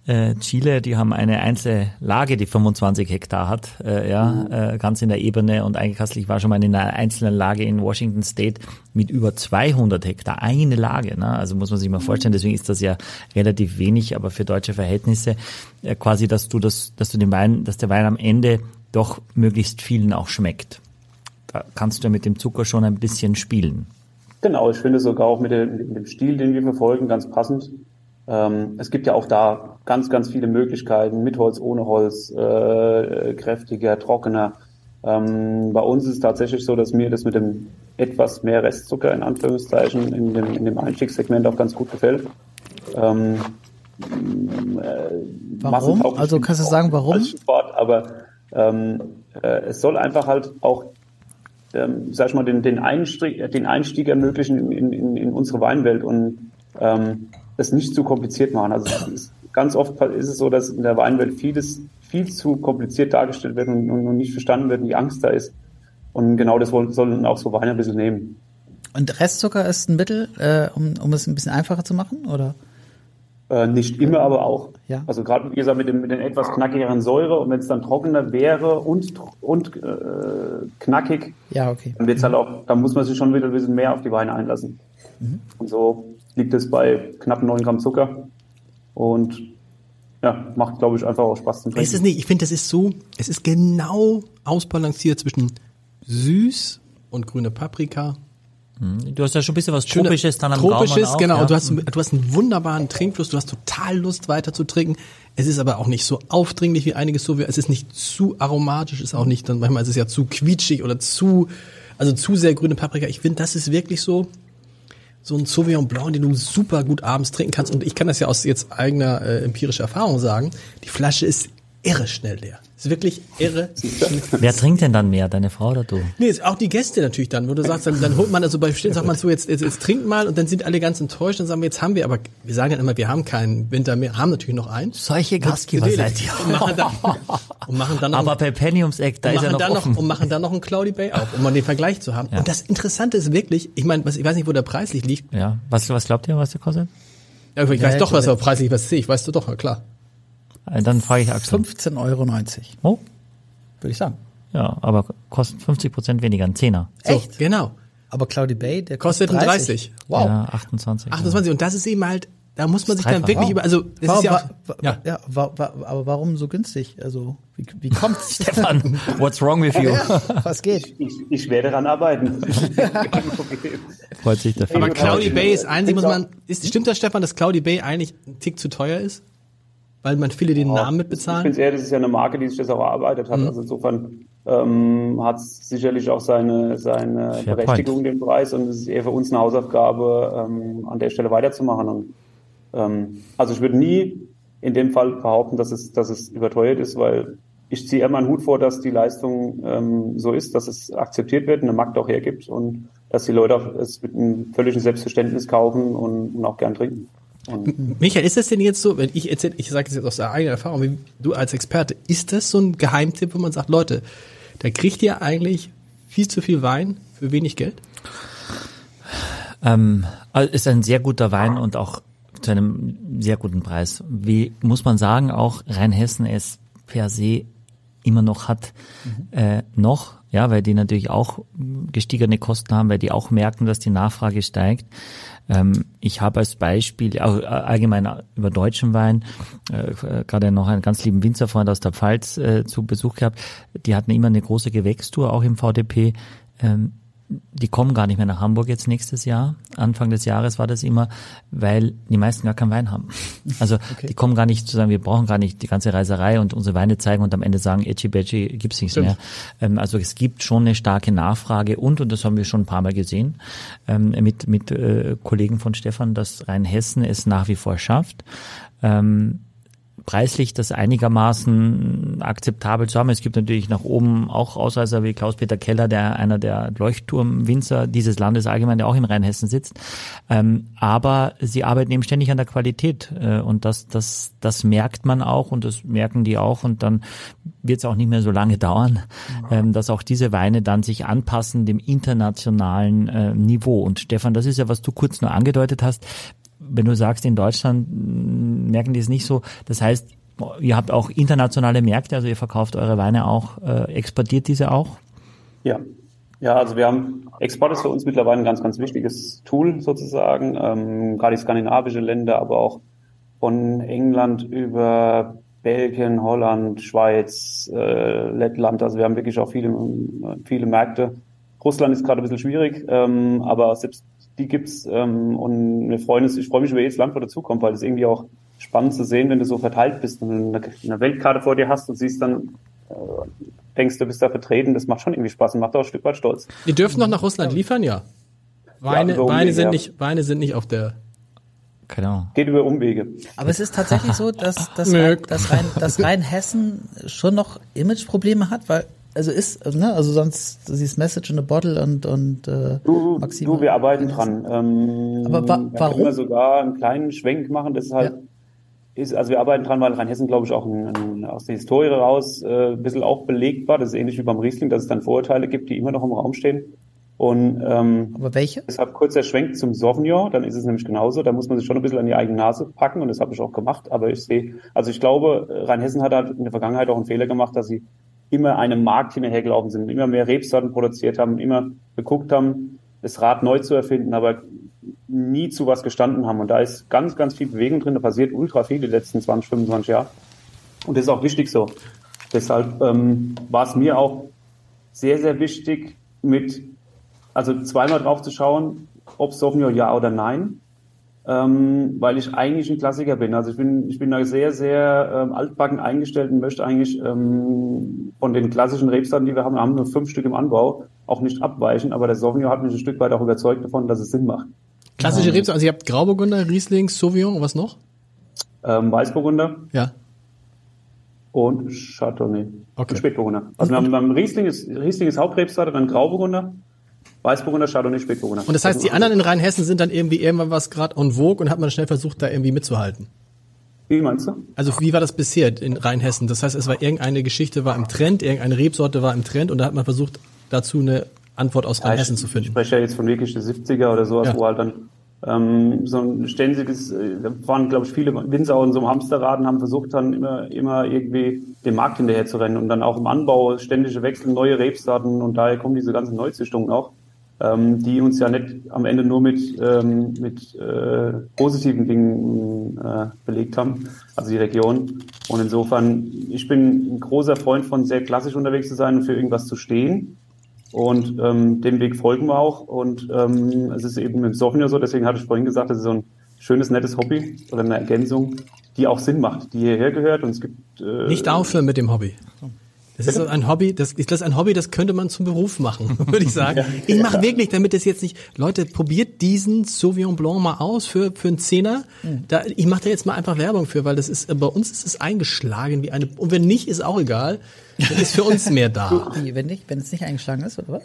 äh, Chile, die haben eine einzelne Lage, die 25 Hektar hat, äh, ja, äh, ganz in der Ebene und eigentlich war schon mal in einer einzelnen Lage in Washington State mit über 200 Hektar, eine Lage, ne? also muss man sich mal vorstellen, deswegen ist das ja relativ wenig, aber für deutsche Verhältnisse äh, quasi, dass du das, dass du den Wein, dass der Wein am Ende doch möglichst vielen auch schmeckt. Da kannst du ja mit dem Zucker schon ein bisschen spielen. Genau, ich finde sogar auch mit dem, mit dem Stil, den wir verfolgen, ganz passend. Ähm, es gibt ja auch da ganz, ganz viele Möglichkeiten, mit Holz, ohne Holz, äh, kräftiger, trockener. Ähm, bei uns ist es tatsächlich so, dass mir das mit dem etwas mehr Restzucker in Anführungszeichen in dem, in dem Einstiegssegment auch ganz gut gefällt. Ähm, äh, warum? Also kannst du sagen, warum? Sport, aber ähm, äh, es soll einfach halt auch ähm, sag ich mal, den, den, Einstieg, den Einstieg ermöglichen in, in, in unsere Weinwelt und ähm, es nicht zu kompliziert machen. Also ist, ganz oft ist es so, dass in der Weinwelt vieles viel zu kompliziert dargestellt wird und, und nicht verstanden wird, wie Angst da ist. Und genau das sollen auch so Weine ein bisschen nehmen. Und Restzucker ist ein Mittel, äh, um, um es ein bisschen einfacher zu machen, oder? Äh, nicht immer, aber auch. Ja. Also gerade wie gesagt mit, dem, mit den etwas knackigeren Säure und wenn es dann trockener wäre und und äh, knackig, ja, okay. dann wird's halt auch, dann muss man sich schon wieder ein bisschen mehr auf die Weine einlassen. Mhm. Und so liegt es bei knapp 9 Gramm Zucker und ja, macht glaube ich einfach auch Spaß zum Trinken. Ist es nicht? Ich finde, das ist so, es ist genau ausbalanciert zwischen süß und grüne Paprika. Du hast ja schon ein bisschen was Tropisches dann am Tropisches, auch, genau. Ja. Du hast, du hast einen wunderbaren Trinkfluss. Du hast total Lust weiter zu trinken. Es ist aber auch nicht so aufdringlich wie einiges so. Es ist nicht zu aromatisch, ist auch nicht dann, manchmal ist es ja zu quietschig oder zu, also zu sehr grüne Paprika. Ich finde, das ist wirklich so, so ein Sauvignon Blanc, den du super gut abends trinken kannst. Und ich kann das ja aus jetzt eigener äh, empirischer Erfahrung sagen. Die Flasche ist irre schnell leer. Ist wirklich irre. Wer trinkt denn dann mehr, deine Frau oder du? Nee, ist auch die Gäste natürlich dann, wo du sagst, dann, dann holt man also bei Stillen, sagt man so, jetzt, jetzt, jetzt trinkt mal und dann sind alle ganz enttäuscht und sagen wir, jetzt haben wir, aber wir sagen ja immer, wir haben keinen Winter mehr, haben natürlich noch einen. Solche Gastgeber seid ihr. Und machen dann, und machen dann noch aber bei Penny ums Eck, da ist er noch offen. Noch, und machen dann noch einen Cloudy Bay auf, um mal den Vergleich zu haben. Ja. Und das Interessante ist wirklich, ich meine, ich weiß nicht, wo der preislich liegt. Ja, was, was glaubt ihr, was der kostet? Ja, ich weiß ja, doch, was er preislich was sehe, ich weißt du doch, klar. Äh, dann frage ich Axel. 15,90 Euro. Oh. Würde ich sagen. Ja, aber kostet 50 Prozent weniger, ein Zehner. So, Echt? Genau. Aber Cloudy Bay, der kostet, kostet 30. 30. Wow. Ja, 28. 28. Ja. Und das ist eben halt, da muss man sich dann wirklich wow. über, also, das warum, ist ja, auch, ja. ja wa, wa, aber warum so günstig? Also, wie, wie kommt's? Stefan, what's wrong with you? Ja, was geht? Ich, ich werde daran arbeiten. Freut sich der Aber Cloudy Bay ist einzig, muss man, ist, stimmt das, Stefan, dass Cloudy Bay eigentlich ein Tick zu teuer ist? Weil man viele den ja, Namen mitbezahlen? Ich finde eher, das ist ja eine Marke, die sich das auch erarbeitet hat. Mhm. Also insofern ähm, hat es sicherlich auch seine, seine Berechtigung, den Preis. Und es ist eher für uns eine Hausaufgabe, ähm, an der Stelle weiterzumachen. Und, ähm, also ich würde nie in dem Fall behaupten, dass es, dass es überteuert ist, weil ich ziehe immer einen Hut vor, dass die Leistung ähm, so ist, dass es akzeptiert wird und der Markt auch hergibt und dass die Leute es mit einem völligen Selbstverständnis kaufen und, und auch gern trinken. Und Michael, ist das denn jetzt so, wenn ich erzähle, ich sage es jetzt aus der eigenen Erfahrung, wie du als Experte, ist das so ein Geheimtipp, wo man sagt, Leute, da kriegt ihr eigentlich viel zu viel Wein für wenig Geld? Ähm, also ist ein sehr guter Wein und auch zu einem sehr guten Preis. Wie muss man sagen, auch Rheinhessen es per se immer noch hat, mhm. äh, noch, ja, weil die natürlich auch gestiegene Kosten haben, weil die auch merken, dass die Nachfrage steigt. Ähm, ich habe als Beispiel, auch allgemein über deutschen Wein, äh, gerade noch einen ganz lieben Winzerfreund aus der Pfalz äh, zu Besuch gehabt, die hatten immer eine große Gewächstour, auch im VDP. Die kommen gar nicht mehr nach Hamburg jetzt nächstes Jahr. Anfang des Jahres war das immer, weil die meisten gar keinen Wein haben. Also okay. die kommen gar nicht zu sagen, wir brauchen gar nicht die ganze Reiserei und unsere Weine zeigen und am Ende sagen, Etchi Becci gibt's nichts Stimmt. mehr. Ähm, also es gibt schon eine starke Nachfrage und, und das haben wir schon ein paar Mal gesehen, ähm, mit, mit äh, Kollegen von Stefan, dass Rheinhessen es nach wie vor schafft. Ähm, preislich das einigermaßen akzeptabel zu haben. Es gibt natürlich nach oben auch Ausreißer wie Klaus-Peter Keller, der einer der Leuchtturmwinzer dieses Landes allgemein, der auch in Rheinhessen sitzt. Ähm, aber sie arbeiten eben ständig an der Qualität äh, und das, das, das merkt man auch und das merken die auch und dann wird es auch nicht mehr so lange dauern, ähm, dass auch diese Weine dann sich anpassen dem internationalen äh, Niveau. Und Stefan, das ist ja, was du kurz nur angedeutet hast wenn du sagst, in Deutschland mh, merken die es nicht so. Das heißt, ihr habt auch internationale Märkte, also ihr verkauft eure Weine auch, äh, exportiert diese auch? Ja. Ja, also wir haben, Export ist für uns mittlerweile ein ganz, ganz wichtiges Tool sozusagen. Ähm, gerade die skandinavische Länder, aber auch von England über Belgien, Holland, Schweiz, äh, Lettland. Also wir haben wirklich auch viele, viele Märkte. Russland ist gerade ein bisschen schwierig, ähm, aber selbst die gibt's ähm, und wir freuen uns, ich freue mich über jedes Land, wo dazukommt, weil es irgendwie auch spannend zu sehen, wenn du so verteilt bist und eine, Weltkarte vor dir hast und siehst dann, äh, denkst du bist da vertreten, das macht schon irgendwie Spaß und macht auch ein Stück weit stolz. Die dürfen noch nach Russland liefern, ja. Weine, über Weine sind ja. nicht, Weine sind nicht auf der. Ahnung. Geht über Umwege. Aber es ist tatsächlich so, dass, dass. Rhein, dass, Rhein, dass Rheinhessen schon noch Imageprobleme hat, weil also ist, ne, also sonst dieses Message in a Bottle und und äh, Du, Maxima- du wir arbeiten dran. Ähm, Aber wa- warum? können wir sogar einen kleinen Schwenk machen. Deshalb Ja. ist, also wir arbeiten dran, weil Rheinhessen, glaube ich, auch ein, ein, aus der Historie raus äh, ein bisschen auch belegt war. Das ist ähnlich wie beim Riesling, dass es dann Vorurteile gibt, die immer noch im Raum stehen. Und ähm, Aber welche? Deshalb kurzer Schwenk zum Sauvignon, dann ist es nämlich genauso. Da muss man sich schon ein bisschen an die eigene Nase packen und das habe ich auch gemacht. Aber ich sehe, also ich glaube, Rheinhessen hat halt in der Vergangenheit auch einen Fehler gemacht, dass sie immer einem Markt hinterhergelaufen sind, immer mehr Rebsorten produziert haben, immer geguckt haben, das Rad neu zu erfinden, aber nie zu was gestanden haben. Und da ist ganz, ganz viel Bewegung drin. Da passiert ultra viel die letzten 20, 25 Jahre. Und das ist auch wichtig so. Deshalb ähm, war es mir auch sehr, sehr wichtig, mit also zweimal drauf zu schauen, ob Sauvignon ja oder nein, ähm, weil ich eigentlich ein Klassiker bin. Also ich bin, ich bin da sehr, sehr ähm, altbacken eingestellt und möchte eigentlich ähm, von den klassischen Rebsorten, die wir haben, wir haben nur fünf Stück im Anbau, auch nicht abweichen. Aber der Sauvignon hat mich ein Stück weit auch überzeugt davon, dass es Sinn macht. Klassische Rebsorten, also ihr habt Grauburgunder, Riesling, Sauvignon und was noch? Ähm, Weißburgunder Ja. und Chardonnay. Okay. Und Spätburgunder. Also wir haben beim Riesling ist, Riesling ist Hauptrebsorte, dann Grauburgunder, Weißburgunder, Chardonnay, Spätburgunder. Und das heißt, die anderen in Rheinhessen sind dann irgendwie irgendwann was gerade en vogue und hat man schnell versucht, da irgendwie mitzuhalten. Wie meinst du? Also wie war das bisher in Rheinhessen? Das heißt, es war irgendeine Geschichte war im Trend, irgendeine Rebsorte war im Trend und da hat man versucht, dazu eine Antwort aus Rheinhessen ich, zu Ich finden. spreche ja jetzt von wirklich der 70er oder sowas, Ja. wo halt dann ähm, so ein ständiges, äh, da waren glaube ich viele Winzer in so einem Hamsterrad und haben versucht dann immer, immer irgendwie dem Markt hinterher zu rennen und dann auch im Anbau ständige Wechsel, neue Rebsorten und daher kommen diese ganzen Neuzüchtungen auch, ähm, die uns ja nicht am Ende nur mit, ähm, mit äh, positiven Dingen äh, belegt haben, also die Region. Und insofern, ich bin ein großer Freund von sehr klassisch unterwegs zu sein und für irgendwas zu stehen. Und ähm, dem Weg folgen wir auch. Und ähm, es ist eben mit dem Sauvignon so, deswegen hatte ich vorhin gesagt, das ist so ein schönes, nettes Hobby oder eine Ergänzung, die auch Sinn macht, die hierher gehört. Und es gibt äh, Nicht aufhören mit dem Hobby. Das ist so ein Hobby, das ist das ein Hobby, das könnte man zum Beruf machen, würde ich sagen. Ich mache wirklich, damit es jetzt nicht, Leute, probiert diesen Sauvignon Blanc mal aus für für einen Zehner. Da, ich mache da jetzt mal einfach Werbung für, weil das ist bei uns ist es eingeschlagen wie eine und wenn nicht, ist auch egal. Dann ist für uns mehr da. Wie, wenn nicht, wenn es nicht eingeschlagen ist, oder was?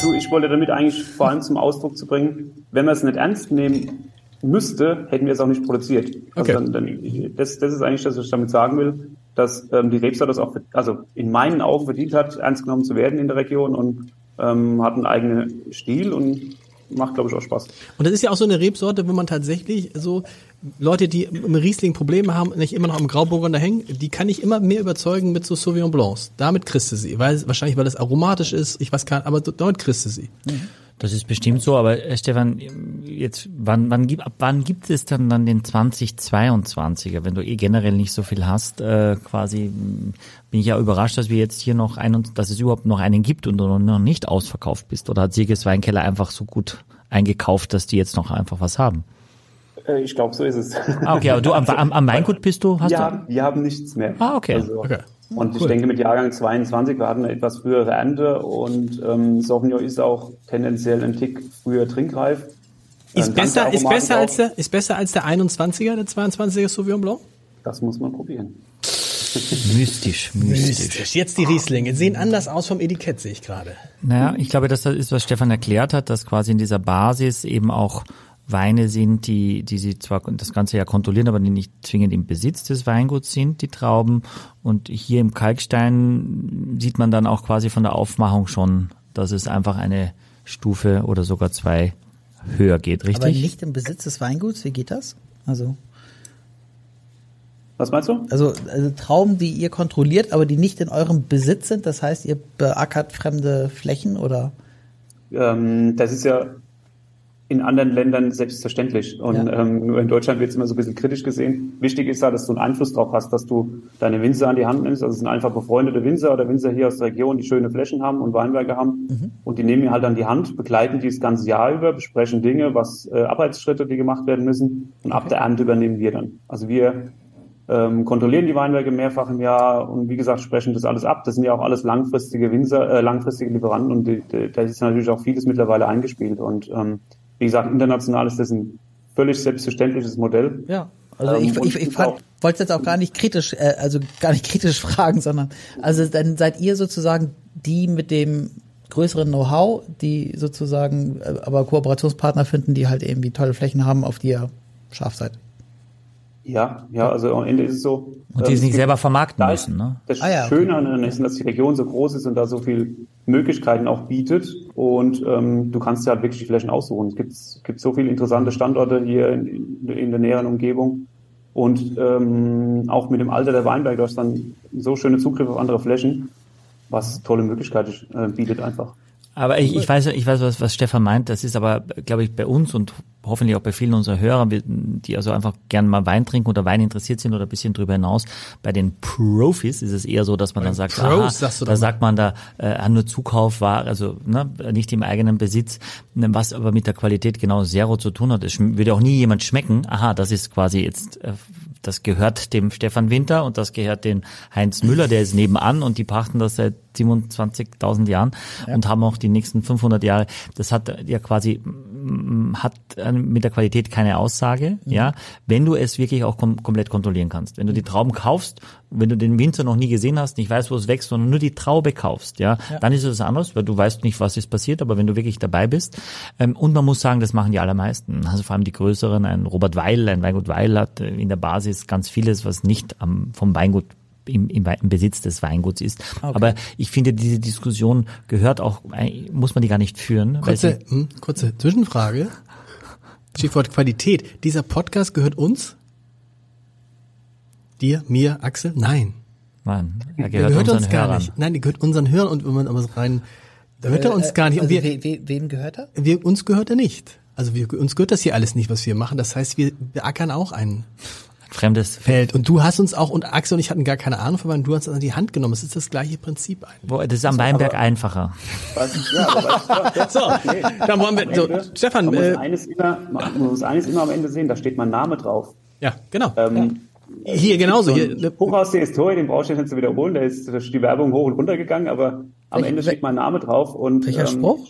Du, ich wollte damit eigentlich vor allem zum Ausdruck zu bringen, wenn man es nicht ernst nehmen müsste, hätten wir es auch nicht produziert. Okay. Also dann, dann, das, das ist eigentlich das, was ich damit sagen will, dass ähm, die Rebsorte das auch, also in meinen Augen verdient hat, ernst genommen zu werden in der Region und ähm, hat einen eigenen Stil und macht, glaube ich, auch Spaß. Und das ist ja auch so eine Rebsorte, wo man tatsächlich so Leute, die im Riesling Probleme haben, nicht immer noch am Grauburgunder hängen, die kann ich immer mehr überzeugen mit so Sauvignon Blancs. Damit kriegst du sie, weil wahrscheinlich weil das aromatisch ist, ich weiß gar nicht, aber dort kriegst du sie. Das ist bestimmt so, aber äh, Stefan, jetzt wann wann gibt ab wann gibt es dann dann den 2022er, wenn du eh generell nicht so viel hast, äh, quasi mh, bin ich ja überrascht, dass wir jetzt hier noch einen dass es überhaupt noch einen gibt und du noch nicht ausverkauft bist oder hat Sieges Weinkeller einfach so gut eingekauft, dass die jetzt noch einfach was haben? Äh, ich glaube, so ist es. Ah, okay, aber du am, am, am Weingut bist du, hast wir, du? haben, wir haben nichts mehr. Ah, okay. Also, Okay. Und ich denke, mit Jahrgang 22, wir hatten eine etwas frühere Ernte und ähm, Sauvignon ist auch tendenziell ein Tick früher trinkreif. Ist Ähm, besser, ist besser als der, ist besser als der 21er, der 22er Sauvignon Blanc? Das muss man probieren. Mystisch, mystisch. Jetzt die Rieslinge sehen anders aus vom Etikett, sehe ich gerade. Naja, ich glaube, das ist, was Stefan erklärt hat, dass quasi in dieser Basis eben auch Weine sind, die, die sie zwar das Ganze ja kontrollieren, aber die nicht zwingend im Besitz des Weinguts sind, die Trauben. Und hier im Kalkstein sieht man dann auch quasi von der Aufmachung schon, dass es einfach eine Stufe oder sogar zwei höher geht, richtig? Aber nicht im Besitz des Weinguts, wie geht das? Also, Was meinst du? also, also Trauben, die ihr kontrolliert, aber die nicht in eurem Besitz sind, das heißt, ihr beackert fremde Flächen oder? Ähm, das ist ja in anderen Ländern selbstverständlich. Und Ja. ähm, nur in Deutschland wird es immer so ein bisschen kritisch gesehen. Wichtig ist da, dass du einen Einfluss drauf hast, dass du deine Winzer an die Hand nimmst. Also es sind einfach befreundete Winzer oder Winzer hier aus der Region, die schöne Flächen haben und Weinberge haben. Und die nehmen wir halt an die Hand, begleiten die das ganze Jahr über, besprechen Dinge, was äh, Arbeitsschritte, die gemacht werden müssen. Und ab der Ernte übernehmen wir dann. Also wir ähm, kontrollieren die Weinberge mehrfach im Jahr und wie gesagt sprechen das alles ab. Das sind ja auch alles langfristige Winzer, äh, langfristige Lieferanten und da ist natürlich auch vieles mittlerweile eingespielt. Und ähm, wie gesagt, international ist das ein völlig selbstverständliches Modell. Ja. Also Ähm, ich, und ich, ich ich wollte jetzt auch gar nicht kritisch, äh, also gar nicht kritisch fragen, sondern also dann seid ihr sozusagen die mit dem größeren Know-how, die sozusagen äh, aber Kooperationspartner finden, die halt eben die tolle Flächen haben, auf die ihr scharf seid. Ja, ja, also am Ende ist es so. Und die ähm, es nicht selber vermarkten ist müssen, ne? Das Ah ja, okay. Schöne an Hessen, dass die Region so groß ist und da so viel Möglichkeiten auch bietet und ähm, du kannst ja halt wirklich die Flächen aussuchen. Es gibt, gibt so viele interessante Standorte hier in, in der näheren Umgebung und ähm, auch mit dem Alter der Weinberge, du hast dann so schöne Zugriffe auf andere Flächen, was tolle Möglichkeiten äh, bietet einfach. Aber ich, ich weiß, ich weiß, was, was Stefan meint. Das ist aber, glaube ich, bei uns und hoffentlich auch bei vielen unserer Hörer, die also einfach gern mal Wein trinken oder Wein interessiert sind oder ein bisschen drüber hinaus. Bei den Profis ist es eher so, dass man dann sagt, Pros, aha, sagst du da mal. sagt man da äh, nur Zukauf war, also ne, nicht im eigenen Besitz, was aber mit der Qualität genau Zero zu tun hat. Es würde auch nie jemand schmecken. Aha, das ist quasi jetzt äh, das gehört dem Stefan Winter und das gehört dem Heinz Müller, der ist nebenan und die pachten das seit 27.000 Jahren und haben auch die nächsten 500 Jahre. Das hat ja quasi hat äh, mit der Qualität keine Aussage, ja, wenn du es wirklich auch kom komplett kontrollieren kannst. Wenn du die Trauben kaufst, wenn du den Winzer noch nie gesehen hast, nicht weißt, wo es wächst, sondern nur die Traube kaufst, ja, dann ist es anders, weil du weißt nicht, was ist passiert, aber wenn du wirklich dabei bist, ähm, und man muss sagen, das machen die allermeisten, also vor allem die größeren, ein Robert Weil, ein Weingut Weil hat äh, in der Basis ganz vieles, was nicht am, vom Weingut im, im, im Besitz des Weinguts ist. Aber ich finde, diese Diskussion gehört auch, äh, muss man die gar nicht führen. Kurze, sie- hm, kurze Zwischenfrage. Stichwort Qualität. Dieser Podcast gehört uns? Dir, mir, Axel? Nein. Nein, er Der gehört, gehört unseren uns gar Hörern. nicht. Nein, der gehört unseren Hörern und wenn man aber rein, da hört er uns gar nicht. Und Also wir, we, we, wem gehört er? wir, uns gehört er nicht. Also wir, uns gehört das hier alles nicht, was wir machen. Das heißt, wir beackern auch ein Fremdes Feld. Und du hast uns auch, und Axel und ich hatten gar keine Ahnung von Wein, du hast uns an die Hand genommen. Es ist das gleiche Prinzip eigentlich. Wo, das ist am Weinberg einfacher. Ja, aber, ja, So, dann wollen wir, so, Stefan, man, muss äh, eines immer, man muss eines immer am Ende sehen, da steht mein Name drauf. ja, genau. Ähm, Hier genauso. So Hier, ne, Spruch aus der Historie, den brauchst du nicht zu wiederholen, da ist die Werbung hoch und runter gegangen, aber am Welch- Ende steht mein Name drauf und Welcher ähm, Spruch?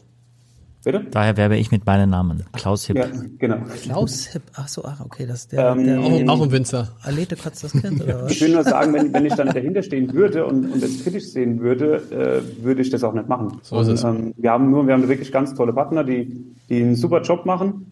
Bitte? Daher werbe ich mit meinem Namen. Klaus Hipp. Ja, genau. Klaus Hipp. Ach so, ach okay, das ist der, Ähm, der auch, auch ein Winzer. Alete kotzt das Kind oder was? Ich will nur sagen, wenn, wenn ich dann dahinter stehen würde und, und das kritisch sehen würde, äh, würde ich das auch nicht machen. So ist es. und, ähm, wir haben nur, wir haben wirklich ganz tolle Partner, die, die einen super Job machen,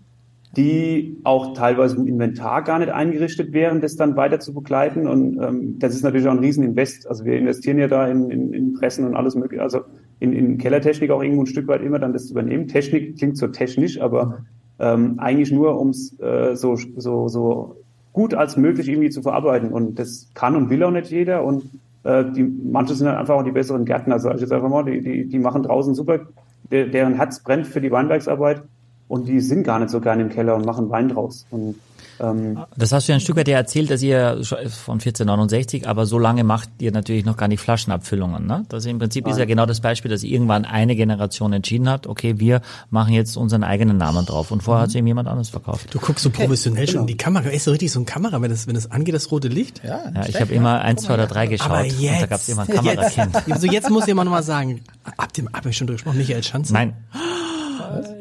die auch teilweise im Inventar gar nicht eingerichtet wären, das dann weiter zu begleiten. Und ähm, das ist natürlich auch ein Rieseninvest. Also wir investieren ja da in, in, in Pressen und alles mögliche, also in, in Kellertechnik auch irgendwo ein Stück weit immer dann das zu übernehmen. Technik klingt so technisch, aber ähm, eigentlich nur, ums äh, so, so, so gut als möglich irgendwie zu verarbeiten. Und das kann und will auch nicht jeder. Und äh, die, manche sind halt einfach auch die besseren Gärtner, sage ich jetzt einfach mal. Die, die, die machen draußen super, der, deren Herz brennt für die Weinbergsarbeit. Und die sind gar nicht so gerne im Keller und machen Wein draus. Und ähm, Das hast du ja ein Stück weit ja erzählt, dass ihr schon von 1469, aber so lange macht ihr natürlich noch gar nicht Flaschenabfüllungen. Ne? Das im Prinzip ist ja genau das Beispiel, dass irgendwann eine Generation entschieden hat, okay, wir machen jetzt unseren eigenen Namen drauf. Und vorher hat es eben jemand anderes verkauft. Du guckst so professionell schon in die Kamera. Ist so richtig so ein Kamera, wenn das, wenn das angeht, das rote Licht? Ja, Ja, ich habe immer eins, zwei oder drei geschaut. Aber Und jetzt, da gab es immer ein Kamerakind. jetzt, also jetzt muss ich mal nochmal sagen, ab dem, hab ich schon drüber gesprochen, Michael Schanze. Nein.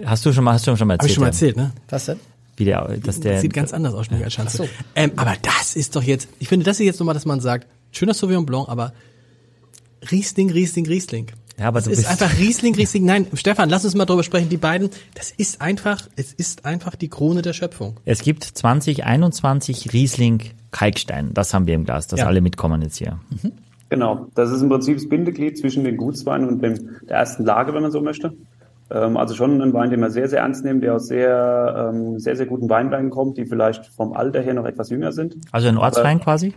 Hast du schon mal, hast du schon mal Hab erzählt? ich schon mal erzählt, ne? Was denn? Wie der, dass der, Sieht ganz anders aus, Michael Schanze. Ach so. Ähm, aber das ist doch jetzt, ich finde, das ist jetzt nochmal, dass man sagt, schöner Sauvignon Blanc, aber Riesling, Riesling, Riesling. Ja, aber Es du ist bist- einfach Riesling, Riesling. Nein, Stefan, lass uns mal drüber sprechen. Die beiden, das ist einfach, es ist einfach die Krone der Schöpfung. es gibt 2021 Riesling Kalkstein. Das haben wir im Glas, dass Ja. alle mitkommen jetzt hier. Genau, das ist im Prinzip das Bindeglied zwischen den Gutsweinen und dem, der ersten Lage, wenn man so möchte. Ähm, also schon ein Wein, den wir sehr, sehr ernst nehmen, der aus sehr, ähm, sehr, sehr guten Weinbergen kommt, die vielleicht vom Alter her noch etwas jünger sind. Also ein Ortswein Äh, quasi?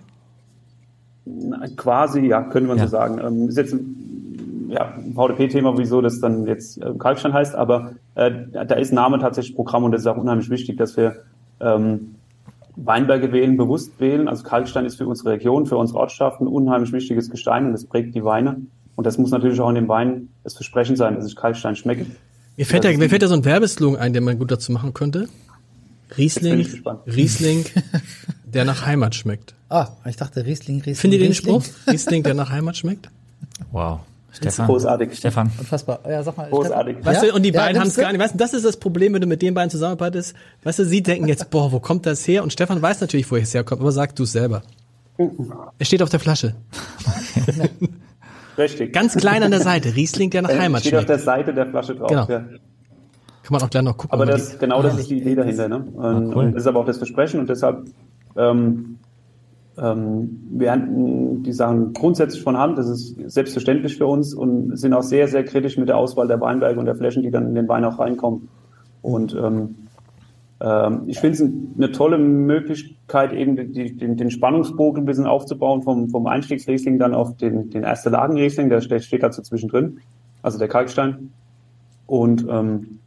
Quasi, ja, können wir Ja. so sagen. Ähm, ist jetzt ein, ja, ein VDP-Thema, wieso das dann jetzt äh, Kalkstein heißt, aber äh, da ist Name tatsächlich Programm und das ist auch unheimlich wichtig, dass wir ähm, Weinberge wählen, bewusst wählen. Also Kalkstein ist für unsere Region, für unsere Ortschaft ein unheimlich wichtiges Gestein und das prägt die Weine. Und das muss natürlich auch in dem Wein das Versprechen sein, dass ich Kalkstein schmecke. Mir fällt, da, mir fällt da so ein Werbeslogan ein, den man gut dazu machen könnte. Riesling. Riesling, der nach Heimat schmeckt. Ah, ich dachte Riesling, Riesling. Findet ihr den Riesling. Spruch? Riesling, der nach Heimat schmeckt? Wow. ist Stefan. großartig. Stefan. Unfassbar. Ja, sag mal. Großartig. Stefan. Weißt Ja? du, und die Ja, beiden haben es gar nicht. Weißt du, das ist das Problem, wenn du mit den beiden zusammenarbeitest. Weißt du, sie denken jetzt, boah, wo kommt das her? Und Stefan weiß natürlich, wo es herkommt, aber sag du es selber. Es steht auf der Flasche. Richtig. Ganz klein an der Seite. Riesling, der nach Äh, Heimat steht auf schmeckt. der Seite der Flasche drauf. Genau. Ja. Kann man auch gleich noch gucken. Aber das, genau das ist die Idee dahinter. Ne? Und, und das ist aber auch das Versprechen und deshalb ähm, ähm, wir hatten die Sachen grundsätzlich von Hand, das ist selbstverständlich für uns und sind auch sehr, sehr kritisch mit der Auswahl der Weinberge und der Flächen, die dann in den Wein auch reinkommen. Und ähm, ähm, ich finde es eine tolle Möglichkeit, eben die, den, den Spannungsbogen ein bisschen aufzubauen vom, vom Einstiegsriesling dann auf den, den erste Lagenriesling, der steht, steht dazu zwischendrin, also der Kalkstein. Und ähm,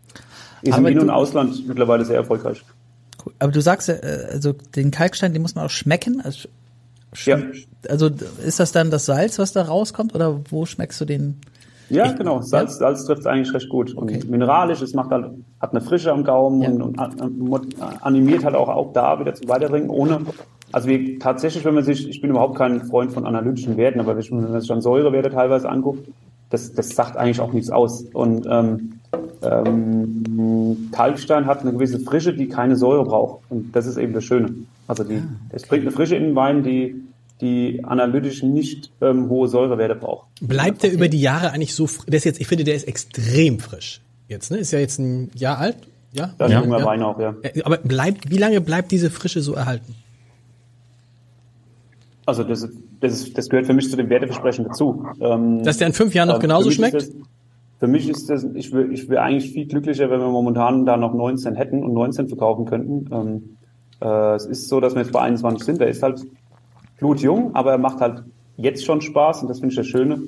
ist Aber im In- und Ausland mittlerweile sehr erfolgreich. Cool. Aber du sagst, äh, also den Kalkstein, den muss man auch schmecken. Also, sch- Ja. also ist das dann das Salz, was da rauskommt, oder wo schmeckst du den? Ja, genau. Salz, Salz trifft eigentlich recht gut. Und Okay. mineralisch, es macht halt, hat eine Frische am Gaumen Ja. und, und an- animiert halt auch, auch da wieder zum Weitertrinken, ohne, also wie, tatsächlich, wenn man sich, ich bin überhaupt kein Freund von analytischen Werten, aber wenn man sich dann Säurewerte teilweise anguckt, das, das sagt eigentlich auch nichts aus. Und ähm, ähm, Kalkstein hat eine gewisse Frische, die keine Säure braucht. Und das ist eben das Schöne. Also die, es bringt eine Frische in den Wein, die, die analytisch nicht ähm, hohe Säurewerte braucht. Bleibt der über die Jahre eigentlich so, der ist jetzt, ich finde, der ist extrem frisch. Jetzt, ne? Ist ja jetzt ein Jahr alt. Ja? Das Ja. junger Ja. Wein auch, ja. Äh, Aber bleibt, wie lange bleibt diese Frische so erhalten? Also das, das, das gehört für mich zu dem Werteversprechen dazu. Ähm, Dass der in fünf Jahren noch ähm, genauso schmeckt? Das, für mich ist das, ich wäre ich wär eigentlich viel glücklicher, wenn wir momentan da noch 19 hätten und 19 verkaufen könnten. Ähm, äh, es ist so, dass wir jetzt bei 21 sind. Der ist halt blutjung, aber er macht halt jetzt schon Spaß und das finde ich das Schöne.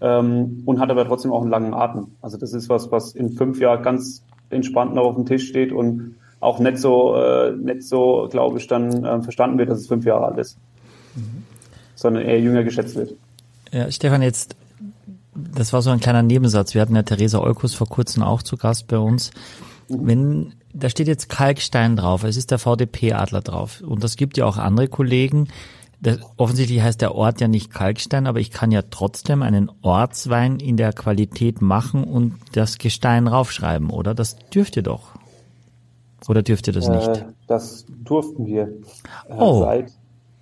Ähm, und hat aber trotzdem auch einen langen Atem. Also das ist was, was in fünf Jahren ganz entspannt noch auf dem Tisch steht und auch nicht so, äh, nicht so, glaube ich, dann ähm, verstanden wird, dass es fünf Jahre alt ist. Sondern eher jünger geschätzt wird. Ja, Stefan, jetzt, das war so ein kleiner Nebensatz. Wir hatten ja Theresa Olkus vor kurzem auch zu Gast bei uns. Wenn, da steht jetzt Kalkstein drauf, es ist der VDP-Adler drauf. Und das gibt ja auch andere Kollegen. Das, offensichtlich heißt der Ort ja nicht Kalkstein, aber ich kann ja trotzdem einen Ortswein in der Qualität machen und das Gestein raufschreiben, oder? Das dürft ihr doch. Oder dürft ihr das nicht? Äh, das durften wir. Äh, Oh. Seit,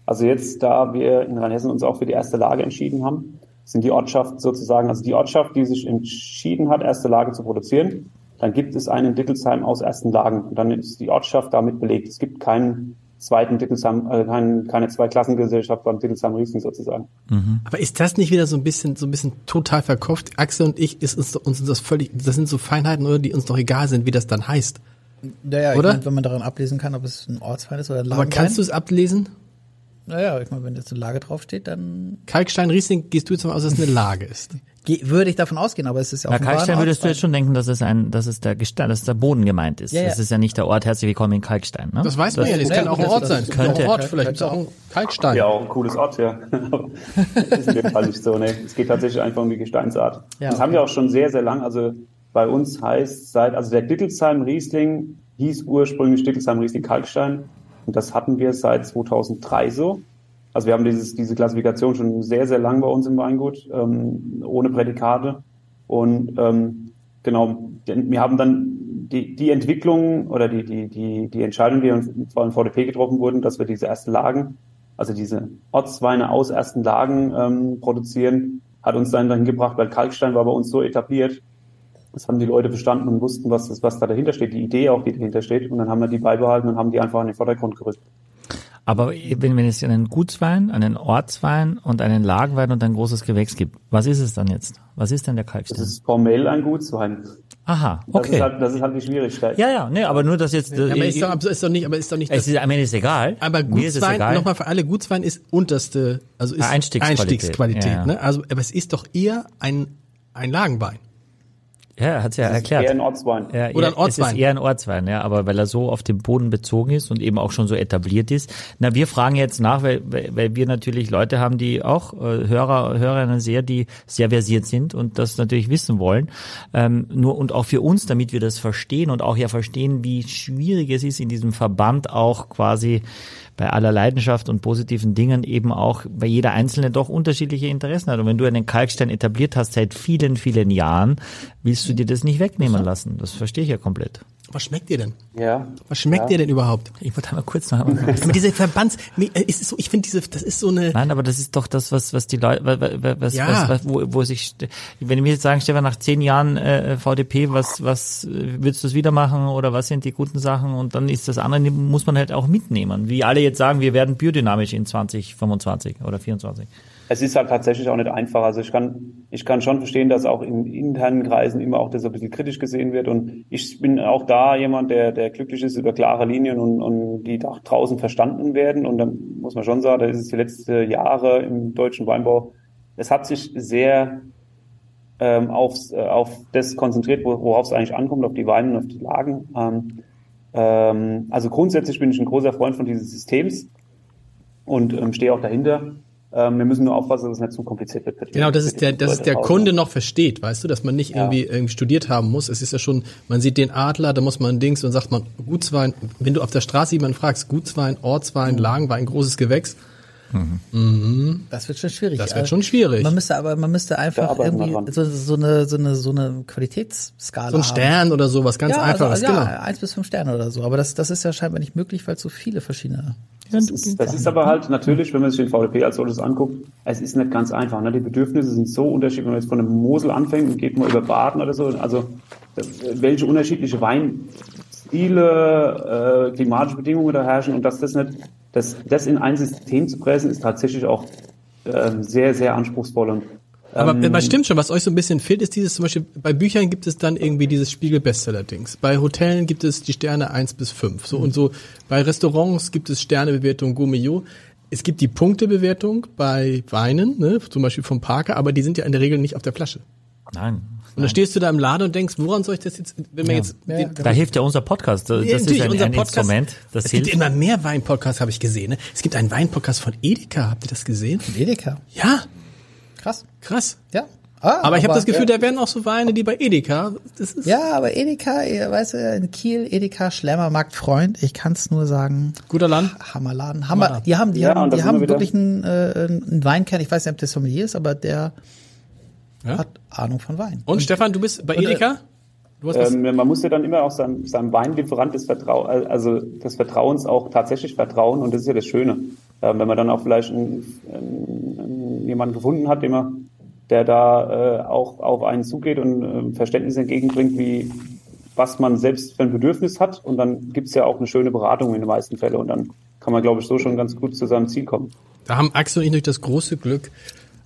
also jetzt, da wir in Rheinhessen uns auch für die erste Lage entschieden haben, sind die Ortschaft sozusagen, also die Ortschaft, die sich entschieden hat, erste Lage zu produzieren, dann gibt es einen Dittelsheim aus ersten Lagen. Und dann ist die Ortschaft damit belegt. Es gibt keinen zweiten Dittelsheim, äh, kein, keine Zweiklassengesellschaft beim Dittelsheim Riesling sozusagen. Aber ist das nicht wieder so ein bisschen, so ein bisschen total verkauft? Axel und ich, ist uns, uns das völlig, das sind so Feinheiten, oder, die uns doch egal sind, wie das dann heißt. Naja, Oder? ich mein, wenn man daran ablesen kann, ob es ein Ortswein ist oder ein Aber Lagenwein. kannst du es ablesen? Naja, ich meine, wenn jetzt eine Lage draufsteht, dann Kalkstein Riesling gehst du jetzt mal aus, dass es eine Lage ist. ge- würde ich davon ausgehen, aber es ist ja offenbar ein Kalkstein würdest du jetzt schon denken, dass es ein, dass es der Gestein, dass der Boden gemeint ist. Ja, ja. Das ist ja nicht der Ort. Herzlich willkommen in Kalkstein. Ne? Das weiß man ja nicht. Es kann auch ein Ort sein. Auch könnte- ein Ort, vielleicht ist könnte auch ein Kalkstein. Ja, auch ein cooles Ort, ja. das ist in dem Fall nicht so, ne. Es geht tatsächlich einfach um die Gesteinsart. Ja, das haben okay. wir auch schon sehr, sehr lang. Also bei uns heißt seit, also der Dittelsheim Riesling hieß ursprünglich Dittelsheim Riesling Kalkstein. Und das hatten wir seit 2003 so. Also wir haben dieses, diese Klassifikation schon sehr, sehr lang bei uns im Weingut, ähm, ohne Prädikate. Und ähm, genau, wir haben dann die, die Entwicklung oder die, die, die, die Entscheidung, die uns vor allem VDP getroffen wurden, dass wir diese ersten Lagen, also diese Ortsweine aus ersten Lagen ähm, produzieren, hat uns dann dahin gebracht, weil Kalkstein war bei uns so etabliert. Das haben die Leute verstanden und wussten, was, das, was da dahinter steht, die Idee auch, die dahinter steht. Und dann haben wir die beibehalten und haben die einfach in den Vordergrund gerückt. Aber wenn, wenn es einen Gutswein, einen Ortswein und einen Lagenwein und ein großes Gewächs gibt, was ist es dann jetzt? Was ist denn der Das Kalkstein? ist formell ein Gutswein. Aha, Das, okay. ist, halt, das ist halt die Schwierigkeit. ja, ja, nee, aber nur, dass jetzt, Ja, aber äh, ist doch, ist doch nicht, aber ist doch nicht es das, ist, am Ende ist egal. aber Gutswein, nochmal für alle, Gutswein ist unterste, also ist Einstiegsqualität. Einstiegsqualität Ja, ja. ne? Also, aber es ist doch eher ein, ein Lagenwein. Ja, er hat's ja Das ist erklärt. Eher ein Ortswein. Ja, Oder ein Ortswein. Es ist eher ein Ortswein, ja, aber weil er so auf dem Boden bezogen ist und eben auch schon so etabliert ist. Na, wir fragen jetzt nach, weil, weil, weil wir natürlich Leute haben, die auch äh, Hörer, Hörerinnen sehr, die sehr versiert sind und das natürlich wissen wollen. Ähm, nur und auch für uns, damit wir das verstehen und auch ja verstehen, wie schwierig es ist in diesem Verband auch quasi bei aller Leidenschaft und positiven Dingen eben auch, weil jeder Einzelne doch unterschiedliche Interessen hat. Und wenn du einen Kalkstein etabliert hast seit vielen, vielen Jahren, willst du dir das nicht wegnehmen lassen. Das verstehe ich ja komplett. Was schmeckt dir denn? Ja. Was schmeckt ja. dir denn überhaupt? Ich wollte mal kurz noch. Aber diese Verbands, äh, ist es so, ich finde diese, das ist so eine, Nein, aber das ist doch das, was, was die Leute, was, was, Ja. was, was, wo, wo sich, wenn die mir jetzt sagen, Stefan, nach zehn Jahren äh, VDP, was, was äh, würdest du es wieder machen oder was sind die guten Sachen? Und dann ist das andere, muss man halt auch mitnehmen. Wie alle jetzt sagen, wir werden biodynamisch in 2025 oder 24. Es ist halt tatsächlich auch nicht einfach. Also ich kann, ich kann schon verstehen, dass auch in internen Kreisen immer auch das ein bisschen kritisch gesehen wird. Und ich bin auch da jemand, der, der glücklich ist über klare Linien und, und die auch draußen verstanden werden. Und dann muss man schon sagen, da ist es die letzten Jahre im deutschen Weinbau, es hat sich sehr ähm, aufs, äh, auf das konzentriert, wo- worauf es eigentlich ankommt, auf die Weine und auf die Lagen. Ähm, ähm, also grundsätzlich bin ich ein großer Freund von dieses Systems und ähm, stehe auch dahinter. Ähm, wir müssen nur aufpassen, dass es nicht zu kompliziert wird. genau, das ist der, das ist der. Kunde noch versteht, weißt du, dass man nicht Ja. irgendwie, irgendwie studiert haben muss. Es ist ja schon, man sieht den Adler, da muss man Dings und sagt man, Gutswein, wenn du auf der Straße jemanden fragst, Gutswein, Ortswein, Lagenwein, großes Gewächs, Das wird schon schwierig. Das wird schon schwierig. Man müsste aber, man müsste einfach irgendwie so, so eine, so eine, so eine Qualitätsskala so ein haben. Stern oder sowas, ganz ja, einfaches, also, genau. ja, eins bis fünf Sterne oder so. Aber das, das ist ja scheinbar nicht möglich, weil es so viele verschiedene. Das ist, das ist aber halt natürlich, wenn man sich den VDP als solches anguckt, es ist nicht ganz einfach. Ne? Die Bedürfnisse sind so unterschiedlich. Wenn man jetzt von einem Mosel anfängt und geht mal über Baden oder so, also das, welche unterschiedliche Weinstile, äh, klimatische Bedingungen da herrschen und dass das nicht, das, das in ein System zu pressen, ist tatsächlich auch ähm, sehr, sehr anspruchsvoll. Und, Aber, ähm, aber stimmt schon, was euch so ein bisschen fehlt, ist dieses zum Beispiel, bei Büchern gibt es dann irgendwie dieses Spiegel-Bestseller-Dings. Bei Hotelen gibt es die Sterne 1 bis 5. So und so. Bei Restaurants gibt es Sternebewertung Gourmillot. Es gibt die Punktebewertung bei Weinen, ne, zum Beispiel vom Parker, aber die sind ja in der Regel nicht auf der Flasche. Nein. Und dann stehst du da im Laden und denkst, woran soll ich das jetzt, wenn man jetzt, Ja, den, Da hilft ja unser Podcast. Das Ja, ist ein, unser ein Podcast- Instrument. Das es gibt hilft. immer mehr Wein-Podcasts, habe ich gesehen. Ne? Es gibt einen Wein-Podcast von Edeka, habt ihr das gesehen? Edeka. Ja, Krass. krass. Ja. Ah, Aber ich habe das Gefühl, da werden auch so Weine, die bei Edeka, das ist Ja, aber Edeka, ihr weißt du, in Kiel, Edeka, Schlemmermarkt, Freund, ich kann es nur sagen, guter Land. Hammerladen. Hammer, die haben, die Ja, haben, und die haben wir wirklich einen, äh, einen Weinkern, ich weiß nicht, ob das Sommelier ist, aber der Ja? hat Ahnung von Wein. Und Stefan, du bist bei Und, äh, Edeka? Du hast was? Ähm, man muss ja dann immer auch seinem, seinem Weinlieferant des Vertrau also des Vertrauens auch tatsächlich vertrauen und das ist ja das Schöne. Ähm, wenn man dann auch vielleicht einen, einen, jemanden gefunden hat, den man, der da äh, auch auf einen zugeht und ähm, Verständnis entgegenbringt, wie was man selbst für ein Bedürfnis hat. Und dann gibt's ja auch eine schöne Beratung in den meisten Fällen und dann kann man, glaube ich, so schon ganz gut zu seinem Ziel kommen. Da haben Axel und ich durch das große Glück,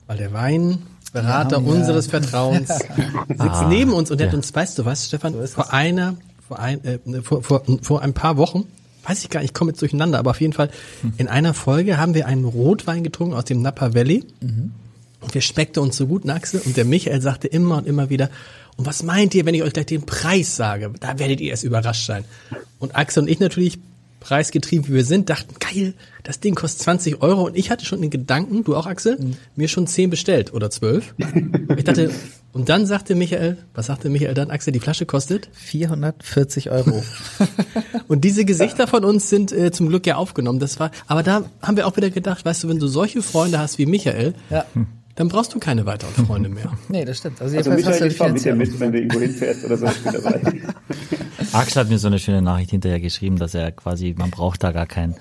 weil der Weinberater Ja, ja. unseres Vertrauens sitzt neben uns und der hat uns, weißt du was, Stefan, vor einer, vor, ein, äh, vor, vor, vor ein paar Wochen, weiß ich gar nicht, ich komme jetzt durcheinander, aber auf jeden Fall, in einer Folge haben wir einen Rotwein getrunken aus dem Napa Valley. Und wir schmeckte uns so gut, Axel. Und der Michael sagte immer und immer wieder, und was meint ihr, wenn ich euch gleich den Preis sage? Da werdet ihr erst überrascht sein. Und Axel und ich natürlich, preisgetrieben wie wir sind, dachten, geil, das Ding kostet 20 Euro. Und ich hatte schon den Gedanken, du auch Axel, mir schon 10 bestellt oder 12. Ich dachte, und dann sagte Michael, was sagte Michael dann, Axel, die Flasche kostet? 440 Euro. Und diese Gesichter von uns sind äh, zum Glück ja aufgenommen. Das war, aber da haben wir auch wieder gedacht, weißt du, wenn du solche Freunde hast wie Michael, ja. Dann brauchst du keine weiteren Freunde mehr. Nee, das stimmt. Also, Also jedenfalls ich fahr mit dir mit, wenn du irgendwo hinfährst oder so. Ich bin dabei. Axel hat mir so eine schöne Nachricht hinterher geschrieben, dass er quasi, man braucht da gar keinen.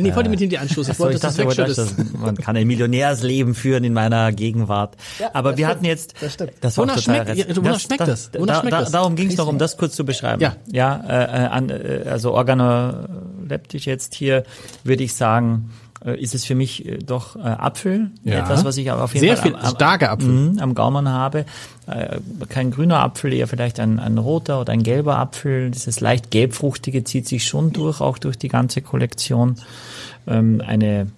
Nee, ich wollte mit ihm die anstoßen. Ich So, wollte, ich dass dachte, du das, das, man kann ein Millionärsleben führen in meiner Gegenwart. aber wir hatten jetzt, das stimmt. das war Wonach total schmeckt- ja, wonach schmeckt das? Wonach da, schmeckt da, das? Darum ging es noch, um das kurz zu beschreiben. Ja. ja äh, äh, an, äh, also organoleptisch jetzt hier würde ich sagen, äh, ist es für mich äh, doch äh, Apfel, Ja. etwas, was ich aber auf jeden Sehr Fall viel, starker Apfel. Mhm, am Gaumen habe. Äh, kein grüner Apfel, eher vielleicht ein, ein roter oder ein gelber Apfel. Dieses leicht gelbfruchtige zieht sich schon durch, auch durch die ganze Kollektion. Ähm, eine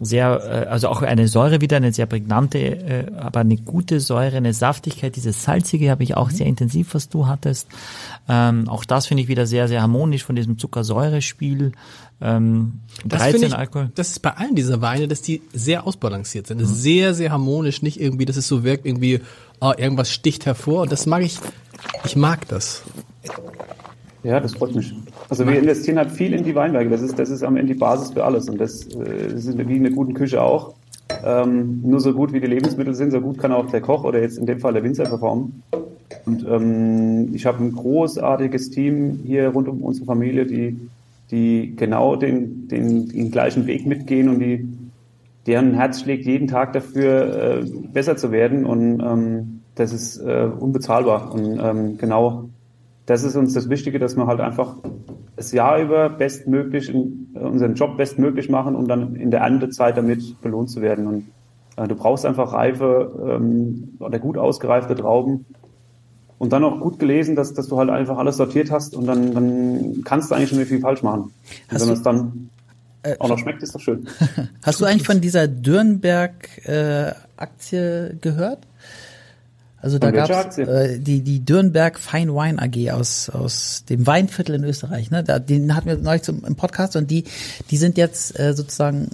sehr, äh, also auch eine Säure wieder, eine sehr prägnante, äh, aber eine gute Säure, eine Saftigkeit. Dieses Salzige habe ich auch sehr intensiv, was du hattest. Ähm, auch das finde ich wieder sehr, sehr harmonisch von diesem Zuckersäurespiel. Ähm, Das 13 finde ich, Alkohol. das ist bei allen dieser Weine, dass die sehr ausbalanciert sind. Das ist sehr, sehr harmonisch, nicht irgendwie, dass es so wirkt, irgendwie, oh, irgendwas sticht hervor. Und das mag ich, ich mag das. Ja, das freut mich. Also wir investieren halt viel in die Weinberge. Das ist, das ist am Ende die Basis für alles. Und das, äh, das ist wie in einer guten Küche auch. Ähm, nur so gut wie die Lebensmittel sind, so gut kann auch der Koch oder jetzt in dem Fall der Winzer performen. Und ähm, ich habe ein großartiges Team hier rund um unsere Familie, die, die genau den, den, den gleichen Weg mitgehen und die, deren Herz schlägt jeden Tag dafür, äh, besser zu werden. Und ähm, das ist äh, unbezahlbar. Und ähm, genau das ist uns das Wichtige, dass wir halt einfach das Jahr über bestmöglich in, äh, unseren Job bestmöglich machen, um dann in der Erntezeit damit belohnt zu werden. Und äh, du brauchst einfach reife ähm, oder gut ausgereifte Trauben und dann auch gut gelesen, dass, dass du halt einfach alles sortiert hast und dann, dann kannst du eigentlich nicht mehr viel falsch machen. Und wenn es dann auch noch schmeckt, ist doch schön. Hast du eigentlich von dieser Dürnberg-Aktie gehört? Also da gab's Aktie? äh, die die Dürnberg Fine Wine AG aus aus dem Weinviertel in Österreich. Ne, da, den hatten wir neulich zum, im Podcast und die die sind jetzt äh, sozusagen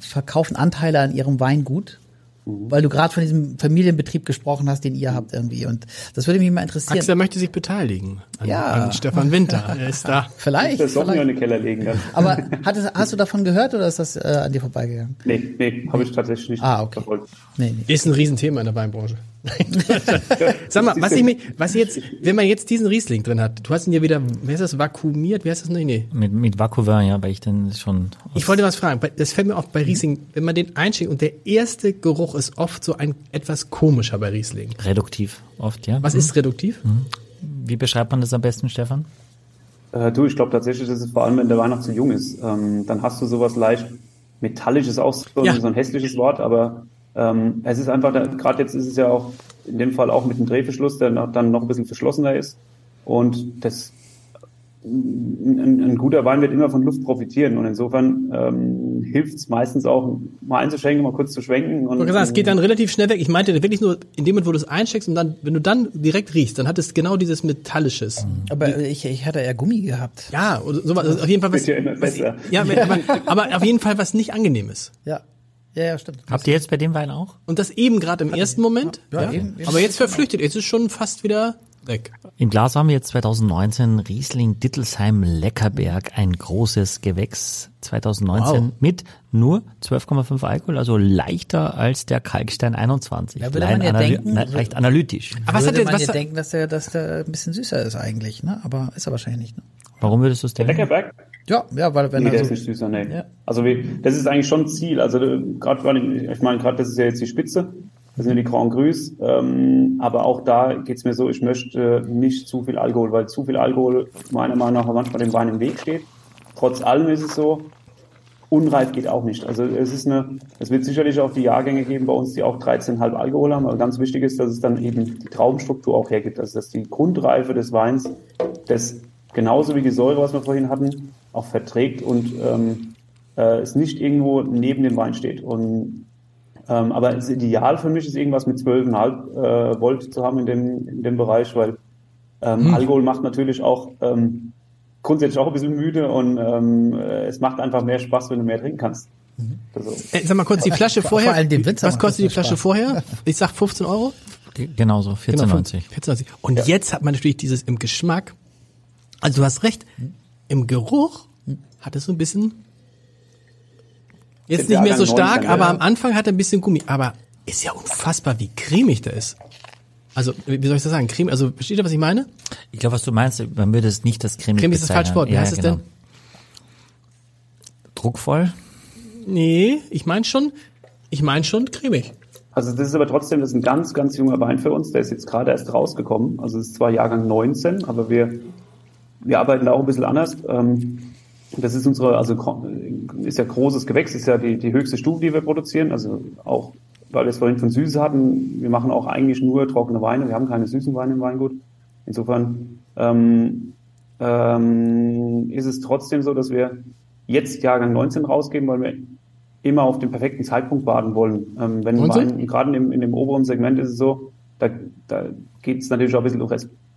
verkaufen Anteile an ihrem Weingut, Mhm. weil du gerade von diesem Familienbetrieb gesprochen hast, den ihr habt irgendwie. Und das würde mich mal interessieren. Axel möchte sich beteiligen an, Ja. an Stefan Winter. Er ist da. vielleicht. Das wir in den Keller legen dann. Aber hattest, hast du davon gehört oder ist das äh, an dir vorbeigegangen? Nee, nee, habe ich tatsächlich nicht Ah, okay. verfolgt. Nee, nee. Ist ein Riesenthema in der Weinbranche. Sag mal, was ich mich, was jetzt, wenn man jetzt diesen Riesling drin hat, du hast ihn ja wieder, wie heißt das, vakuumiert, wie heißt das? Nee, nee. Mit, mit Vacouvin, ja, weil ich dann schon. Ich wollte was fragen, das fällt mir oft bei Riesling, wenn man den einschenkt und der erste Geruch ist oft so ein etwas komischer bei Riesling. reduktiv oft, ja. Was ist reduktiv? Wie beschreibt man das am besten, Stefan? Äh, du, ich glaube tatsächlich, dass es vor allem, wenn der Wein noch zu jung ist, ähm, dann hast du sowas leicht metallisches, auch so, Ja. so ein hässliches Wort, aber ähm, es ist einfach, gerade jetzt ist es ja auch in dem Fall auch mit dem Drehverschluss, der noch, dann noch ein bisschen verschlossener ist und das ein, ein guter Wein wird immer von Luft profitieren und insofern ähm, hilft es meistens auch, mal einzuschenken, mal kurz zu schwenken. Und, Ich gesagt, es geht dann relativ schnell weg. Ich meinte wirklich nur in dem Moment, wo du es einsteckst und dann, wenn du dann direkt riechst, dann hat es genau dieses Metallisches. Aber ich, ich hatte eher Gummi gehabt. Ja, oder sowas. Also auf jeden Fall was. Ja was besser. ja, aber, aber auf jeden Fall was nicht angenehm ist. Ja. Ja, ja, stimmt. Habt ihr jetzt bei dem Wein auch? Und das eben gerade im ersten Moment. Ja, eben- eben. Aber jetzt verflüchtet. Jetzt ist es schon fast wieder weg. Im Glas haben wir jetzt 2019 Riesling Dittelsheim Leckerberg, ein großes Gewächs 2019 Wow. mit nur 12,5 Alkohol, also leichter als der Kalkstein 21. Ja, würde man ja denken, nein, leicht analytisch. Aber was Würde hat der, man was ja hat, denken, dass der, dass der ein bisschen süßer ist eigentlich, ne? Aber ist er wahrscheinlich nicht. Ne? Warum würdest du es denken? Leckerberg? Ja, ja, weil wenn Nee, er der ist nicht süßer, nee. Ja. Also wie, das ist eigentlich schon Ziel. Also gerade weil ich, meine, gerade das ist ja jetzt die Spitze, das sind ja die Grand Crus, ähm, aber auch da geht's mir so, ich möchte nicht zu viel Alkohol, weil zu viel Alkohol meiner Meinung nach manchmal dem Wein im Weg steht. Trotz allem ist es so, unreif geht auch nicht. Also es ist eine, es wird sicherlich auch die Jahrgänge geben bei uns, die auch 13,5 Alkohol haben, aber ganz wichtig ist, dass es dann eben die Traubenstruktur auch hergibt, also dass die Grundreife des Weins das genauso wie die Säure, was wir vorhin hatten, auch verträgt und ähm, äh, es nicht irgendwo neben dem Wein steht. Und ähm, aber das Ideal für mich ist irgendwas mit 12,5 äh, Volt zu haben in dem, in dem Bereich, weil ähm, Alkohol macht natürlich auch ähm, grundsätzlich auch ein bisschen müde und ähm, äh, es macht einfach mehr Spaß, wenn du mehr trinken kannst. Also, äh, sag mal kurz, die Flasche Vor- vorher. vor allem Winzer was kostet die Flasche Spaß. vorher? Ich sag 15 Euro. Genauso, 14,90. 14,90. Und jetzt hat man natürlich dieses im Geschmack. Also du hast recht, im Geruch hat es so ein bisschen jetzt nicht mehr so stark, 19, aber am Anfang hat er ein bisschen Gummi. Aber ist ja unfassbar, wie cremig der ist. Also, wie soll ich das sagen? Creme, also, versteht ihr, was ich meine? Ich glaube, was du meinst, man würde es nicht das cremig Cremig ist das falsche Wort. Wie Ja, heißt es genau. denn? Druckvoll? Nee, ich meine schon, ich meine schon cremig. also das ist aber trotzdem, das ist ein ganz, ganz junger Wein für uns. Der ist jetzt gerade erst rausgekommen. Also es ist zwar Jahrgang 19, aber wir, wir arbeiten da auch ein bisschen anders. Ähm, das ist unsere, also ist ja großes Gewächs, ist ja die, die höchste Stufe, die wir produzieren. Also auch, weil wir es vorhin von Süße hatten, wir machen auch eigentlich nur trockene Weine. Wir haben keine süßen Weine im Weingut. Insofern ähm, ähm, ist es trotzdem so, dass wir jetzt Jahrgang 19 rausgeben, weil wir immer auf den perfekten Zeitpunkt warten wollen. Ähm, wenn 19? Wein, gerade in, dem- in dem oberen Segment ist es so, da, da geht es natürlich auch ein bisschen um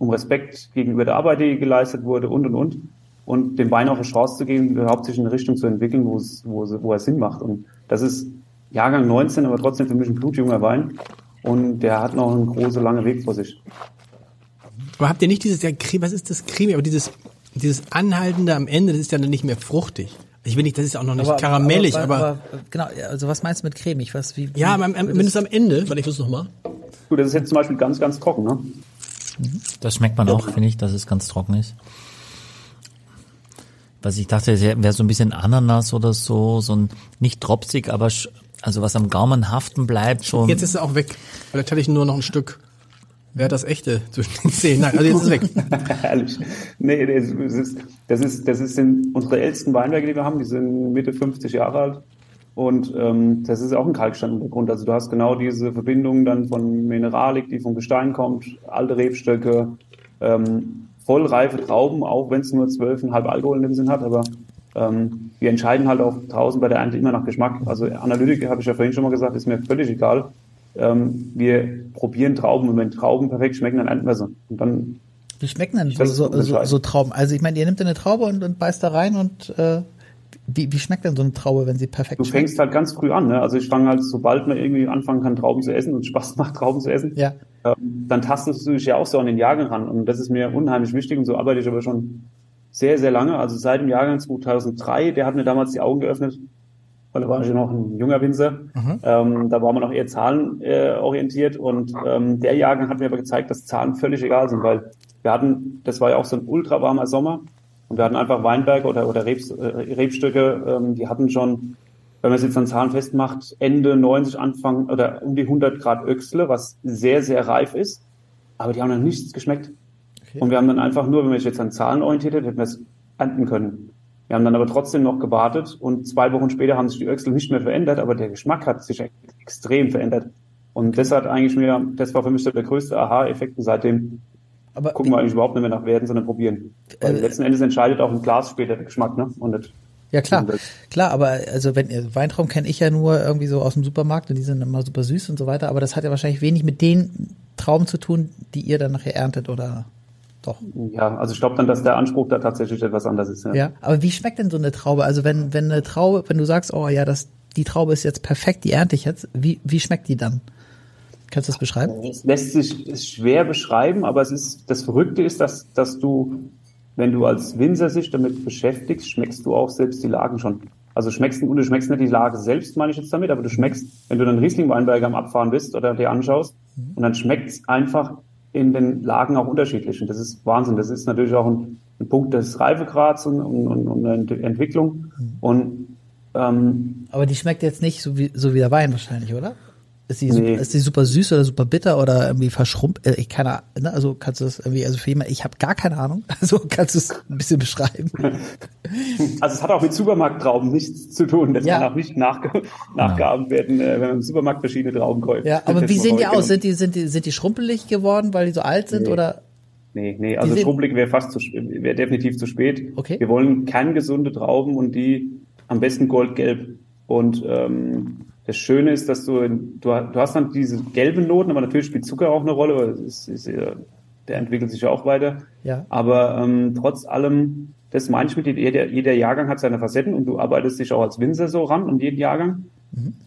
um Respekt gegenüber der Arbeit, die geleistet wurde und und und. Und dem Wein auch eine Chance zu geben, überhaupt sich in eine Richtung zu entwickeln, wo es, wo, es, wo er Sinn macht. Und das ist Jahrgang 19, aber trotzdem für mich ein blutjunger Wein. Und der hat noch einen großen, langen Weg vor sich. Aber habt ihr nicht dieses, ja, was ist das Creme? Aber dieses, dieses Anhaltende am Ende, das ist ja dann nicht mehr fruchtig. Ich will nicht, das ist ja auch noch nicht karamellig, aber, genau, also was meinst du mit cremig? Was, wie, ja, wie, aber am, es am Ende, weil ich muss noch mal. Gut, das ist jetzt zum Beispiel ganz, ganz trocken. Ne? Das schmeckt man auch, finde ich, dass es ganz trocken ist. Was ich dachte, wäre so ein bisschen Ananas oder so, so ein nicht tropsig, aber also was am Gaumen haften bleibt, schon. Jetzt ist er auch weg. Vielleicht hatte ich nur noch ein Stück. Wer hat das echte zwischen den Zähnen? Nein, also jetzt ist es weg. Herrlich. Nee, das ist, das ist, das ist sind unsere ältesten Weinberge, die wir haben. Die sind Mitte 50 Jahre alt. Und ähm, das ist auch ein Kalksteinuntergrund. Also du hast genau diese Verbindung dann von Mineralik, die vom Gestein kommt, alte Rebstöcke, ähm, vollreife Trauben, auch wenn es nur 12,5 Alkohol in dem Sinn hat. Aber ähm, wir entscheiden halt auch draußen bei der Ernte immer nach Geschmack. Also Analytik, habe ich ja vorhin schon mal gesagt, ist mir völlig egal. Ähm, wir probieren Trauben und wenn Trauben perfekt schmecken, dann ernten wir sie. Und dann wie schmecken denn so, so, so, Trauben? Also ich meine, ihr nehmt eine Traube und, und beißt da rein und äh, wie, wie schmeckt denn so eine Traube, wenn sie perfekt Du schmeckt? fängst halt ganz früh an. Ne? Also ich fange halt, sobald man irgendwie anfangen kann, Trauben zu essen und Spaß macht, Trauben zu essen, Ja. ähm, dann tastest du dich ja auch so an den Jahrgang ran. Und das ist mir unheimlich wichtig und so arbeite ich aber schon sehr, sehr lange. Also seit dem Jahrgang 2003, der hat mir damals die Augen geöffnet, weil da war ich ja noch ein junger Winzer. Ähm, da war man noch eher zahlenorientiert äh, orientiert. und ähm, der Jahrgang hat mir aber gezeigt, dass Zahlen völlig egal sind, weil wir hatten, das war ja auch so ein ultra warmer Sommer und wir hatten einfach Weinberge oder, oder Rebs, äh, Rebstöcke, ähm, die hatten schon, wenn man es jetzt an Zahlen festmacht, Ende 90, Anfang oder um die 100 Grad Öchsle, was sehr, sehr reif ist, aber die haben noch nichts geschmeckt. Und wir haben dann einfach nur, wenn man sich jetzt an Zahlen orientiert hätte, hätten wir es ernten können. Wir haben dann aber trotzdem noch gewartet und zwei Wochen später haben sich die Öchsel nicht mehr verändert, aber der Geschmack hat sich ex- extrem verändert. Und das hat eigentlich mir, das war für mich so der größte Aha-Effekt seitdem Aber gucken wir eigentlich überhaupt nicht mehr nach Werten, sondern probieren. Weil Äh, letzten Endes entscheidet auch im Glas später der Geschmack, ne? Und nicht. Ja klar, klar, aber also wenn ihr Weintrauben kenne ich ja nur irgendwie so aus dem Supermarkt und die sind immer super süß und so weiter, aber das hat ja wahrscheinlich wenig mit den Trauben zu tun, die ihr dann nachher erntet oder doch. Ja, also ich glaube dann, dass der Anspruch da tatsächlich etwas anders ist. Ja. Ja, aber wie schmeckt denn so eine Traube? Also wenn wenn eine Traube, wenn du sagst, oh ja, das die Traube ist jetzt perfekt, die ernte ich jetzt, wie wie schmeckt die dann? Kannst du das beschreiben? Es lässt sich ist schwer beschreiben, aber es ist das Verrückte ist, dass dass du, wenn du als Winzer sich damit beschäftigst, schmeckst du auch selbst die Lagen schon. Also schmeckst und du schmeckst nicht die Lage selbst, meine ich jetzt damit, aber du schmeckst, wenn du dann Riesling-Weinberger am Abfahren bist oder dir anschaust, und dann schmeckt's einfach in den Lagen auch unterschiedlich. Und das ist Wahnsinn. Das ist natürlich auch ein, ein Punkt des Reifegrads und, und, und, und Entwicklung. Und ähm, Aber die schmeckt jetzt nicht so wie so wie der Wein wahrscheinlich, oder? Ist die, Nee. super, ist die super süß oder super bitter oder irgendwie verschrumpft? Äh, ich keine ne? Also kannst du das irgendwie, also für jemand, ich habe gar keine Ahnung. Also kannst du es ein bisschen beschreiben? Also es hat auch mit Supermarkttrauben nichts zu tun. Das Ja. kann auch nicht nachge nachgeahmt werden, äh, wenn man im Supermarkt verschiedene Trauben kauft. Ja, aber wie sehen die aus? Sind die, sind die, sind die schrumpelig geworden, weil die so alt sind Nee. oder? Nee, nee, also schrumpelig wäre fast zu, wäre definitiv zu spät. Okay. Wir wollen kerngesunde Trauben und die am besten goldgelb. Und ähm, das Schöne ist, dass du, du, du hast dann diese gelben Noten, aber natürlich spielt Zucker auch eine Rolle, weil es ist, der entwickelt sich ja auch weiter. Ja. Aber ähm, trotz allem, das meine ich mit, jeder, jeder Jahrgang hat seine Facetten und du arbeitest dich auch als Winzer so ran an jeden Jahrgang.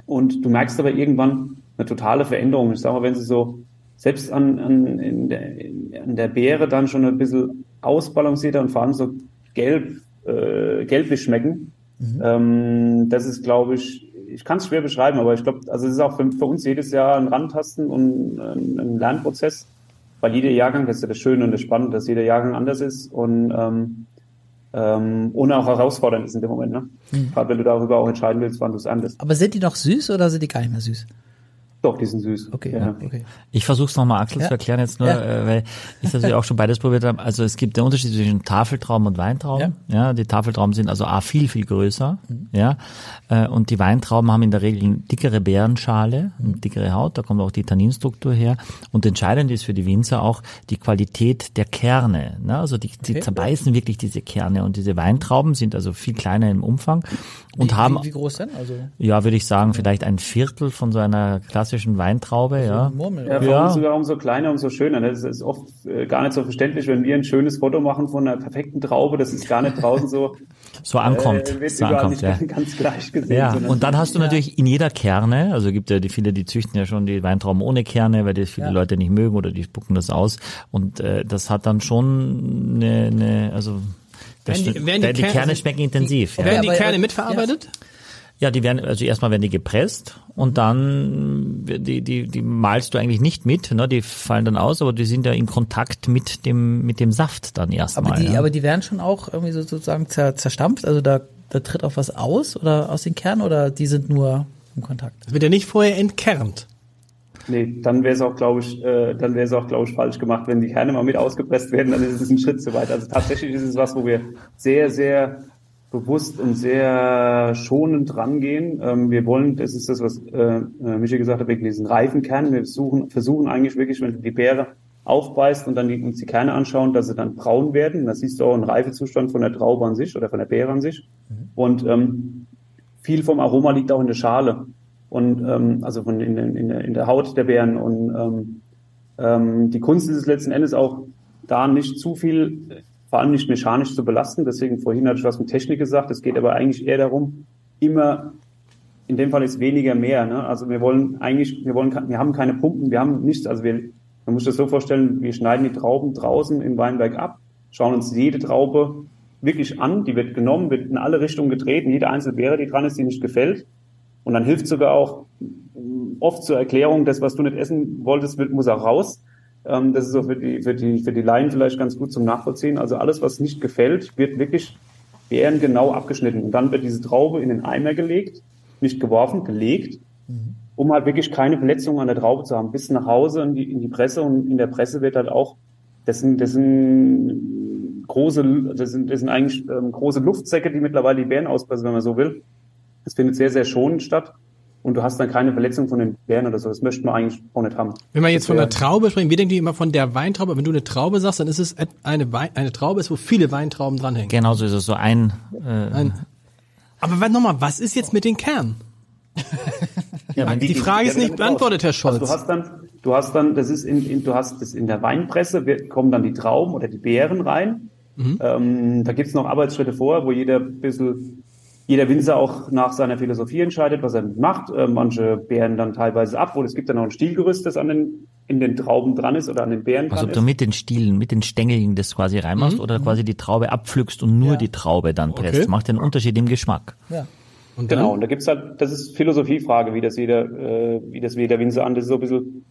Und du merkst aber irgendwann eine totale Veränderung. Ich sage mal, wenn sie so selbst an, an, in der, in, an der Beere dann schon ein bisschen ausbalancierter und vor allem so gelb, äh, gelblich schmecken, ähm, das ist, glaube ich, ich kann es schwer beschreiben, aber ich glaube, also es ist auch für, für uns jedes Jahr ein Rantasten und ein, ein Lernprozess, weil jeder Jahrgang, das ist ja das Schöne und das Spannende, dass jeder Jahrgang anders ist und ähm, ähm, und auch herausfordernd ist in dem Moment, ne? Gerade wenn du darüber auch entscheiden willst, wann du es erntest. Aber sind die noch süß oder sind die gar nicht mehr süß? Doch, die sind süß. Okay, ja. ja, okay. Ich versuche es nochmal Axel Ja. zu erklären jetzt nur, Ja. äh, weil ich natürlich auch schon beides probiert habe. Also es gibt den Unterschied zwischen Tafeltrauben und Weintrauben. Ja. die Tafeltrauben sind also A viel, viel größer. Mhm. Ja. Äh, und die Weintrauben haben in der Regel eine dickere Beerenschale, Mhm. eine dickere Haut, da kommt auch die Tanninstruktur her. Und entscheidend ist für die Winzer auch die Qualität der Kerne. Ne? Also die, die Okay. zerbeißen wirklich diese Kerne. Und diese Weintrauben sind also viel kleiner im Umfang und wie, haben wie, wie groß denn? Also ja, würde ich sagen, vielleicht ein Viertel von so einer klassischen Weintraube, ja. Murmel. Ja, Ja. sogar umso kleiner, umso schöner. Das ist oft äh, gar nicht so verständlich, wenn wir ein schönes Foto machen von einer perfekten Traube, das ist gar nicht draußen so, So ankommt, äh, so ankommt, nicht ja. ganz gleich gesehen. Ja, und dann hast du natürlich in jeder Kerne, also gibt ja die viele, die züchten ja schon die Weintrauben ohne Kerne, weil das viele Ja. Leute nicht mögen oder die spucken das aus. Und äh, das hat dann schon eine, eine also das, Werden die- werden die die, Kerne- Kerne schmecken intensiv. Ja. Werden die Kerne mitverarbeitet? ja, die werden also erstmal werden die gepresst und dann die die die malst du eigentlich nicht mit, ne? Die fallen dann aus, aber die sind ja in Kontakt mit dem mit dem Saft dann erstmal. Aber die, ja. aber die werden schon auch irgendwie so sozusagen zer, zerstampft, also da, da tritt auch was aus oder aus den Kernen oder die sind nur im Kontakt? Das wird ja nicht vorher entkernt. Nee, dann wäre es auch, glaube ich, äh, dann wäre es auch, glaube ich, falsch gemacht. Wenn die Kerne mal mit ausgepresst werden, dann ist es ein Schritt zu weit. Also tatsächlich ist es was, wo wir sehr, sehr bewusst und sehr schonend rangehen. Ähm, wir wollen, das ist das, was äh, äh, Michi gesagt hat, wegen diesen reifen Kernen. Wir versuchen, versuchen eigentlich wirklich, wenn du die Beere aufbeißt und dann die, uns die Kerne anschauen, dass sie dann braun werden. Da siehst du auch einen Reifezustand von der Traube an sich oder von der Beere an sich. Und ähm, viel vom Aroma liegt auch in der Schale und ähm, also von in, in, der, in der Haut der Beeren und ähm, ähm, die Kunst ist es letzten Endes auch da nicht zu viel, vor allem nicht mechanisch zu belasten. Deswegen vorhin hatte ich was mit Technik gesagt. Es geht aber eigentlich eher darum, immer in dem Fall ist weniger mehr. Ne? Also wir wollen eigentlich, wir wollen, wir haben keine Pumpen, wir haben nichts. Also wir, man muss das so vorstellen, wir schneiden die Trauben draußen im Weinberg ab, schauen uns jede Traube wirklich an, die wird genommen, wird in alle Richtungen getreten, jede einzelne Beere, die dran ist, die nicht gefällt. Und dann hilft sogar auch mm, oft zur Erklärung, das, was du nicht essen wolltest, wird, muss auch raus. Ähm, das ist auch für die, für die, für die Laien vielleicht ganz gut zum Nachvollziehen. Also alles, was nicht gefällt, wird wirklich genau abgeschnitten. Und dann wird diese Traube in den Eimer gelegt, nicht geworfen, gelegt, um halt wirklich keine Verletzungen an der Traube zu haben, bis nach Hause in die, in die Presse. Und in der Presse wird halt auch, das sind, das sind große, das sind, das sind eigentlich ähm, große Luftsäcke, die mittlerweile die Beeren auspressen, wenn man so will. Das findet sehr, sehr schonend statt. Und du hast dann keine Verletzung von den Beeren oder so. Das möchten wir eigentlich auch nicht haben. Wenn wir jetzt von der Traube sprechen, wir denken immer von der Weintraube. Wenn du eine Traube sagst, dann ist es eine, Wein, eine Traube, ist, wo viele Weintrauben dranhängen. Genau so ist es so ein, äh, Ein, aber warte nochmal, was ist jetzt mit den Kernen? ja, wenn Die Frage ist werden nicht dann beantwortet, Herr raus. Also du Scholz. hast dann, du hast dann, das ist in, in du hast das in der Weinpresse, wird, kommen dann die Trauben oder die Beeren rein. Mhm. Ähm, da gibt's noch Arbeitsschritte vor, wo jeder ein bisschen, jeder Winzer auch nach seiner Philosophie entscheidet, was er macht. Äh, manche Beeren dann teilweise ab, wo es gibt dann noch ein Stielgerüst, das an den, in den Trauben dran ist oder an den Beeren Also dran ob du ist. mit den Stielen, mit den Stängeln das quasi Mhm. reinmachst oder quasi die Traube abpflückst und nur die Traube dann presst. Okay. Macht den Unterschied im Geschmack. Ja. Und? Genau, und da gibt's halt, das ist Philosophiefrage, wie das jeder, äh, wie das jeder Winzer an, das ist so ein bisschen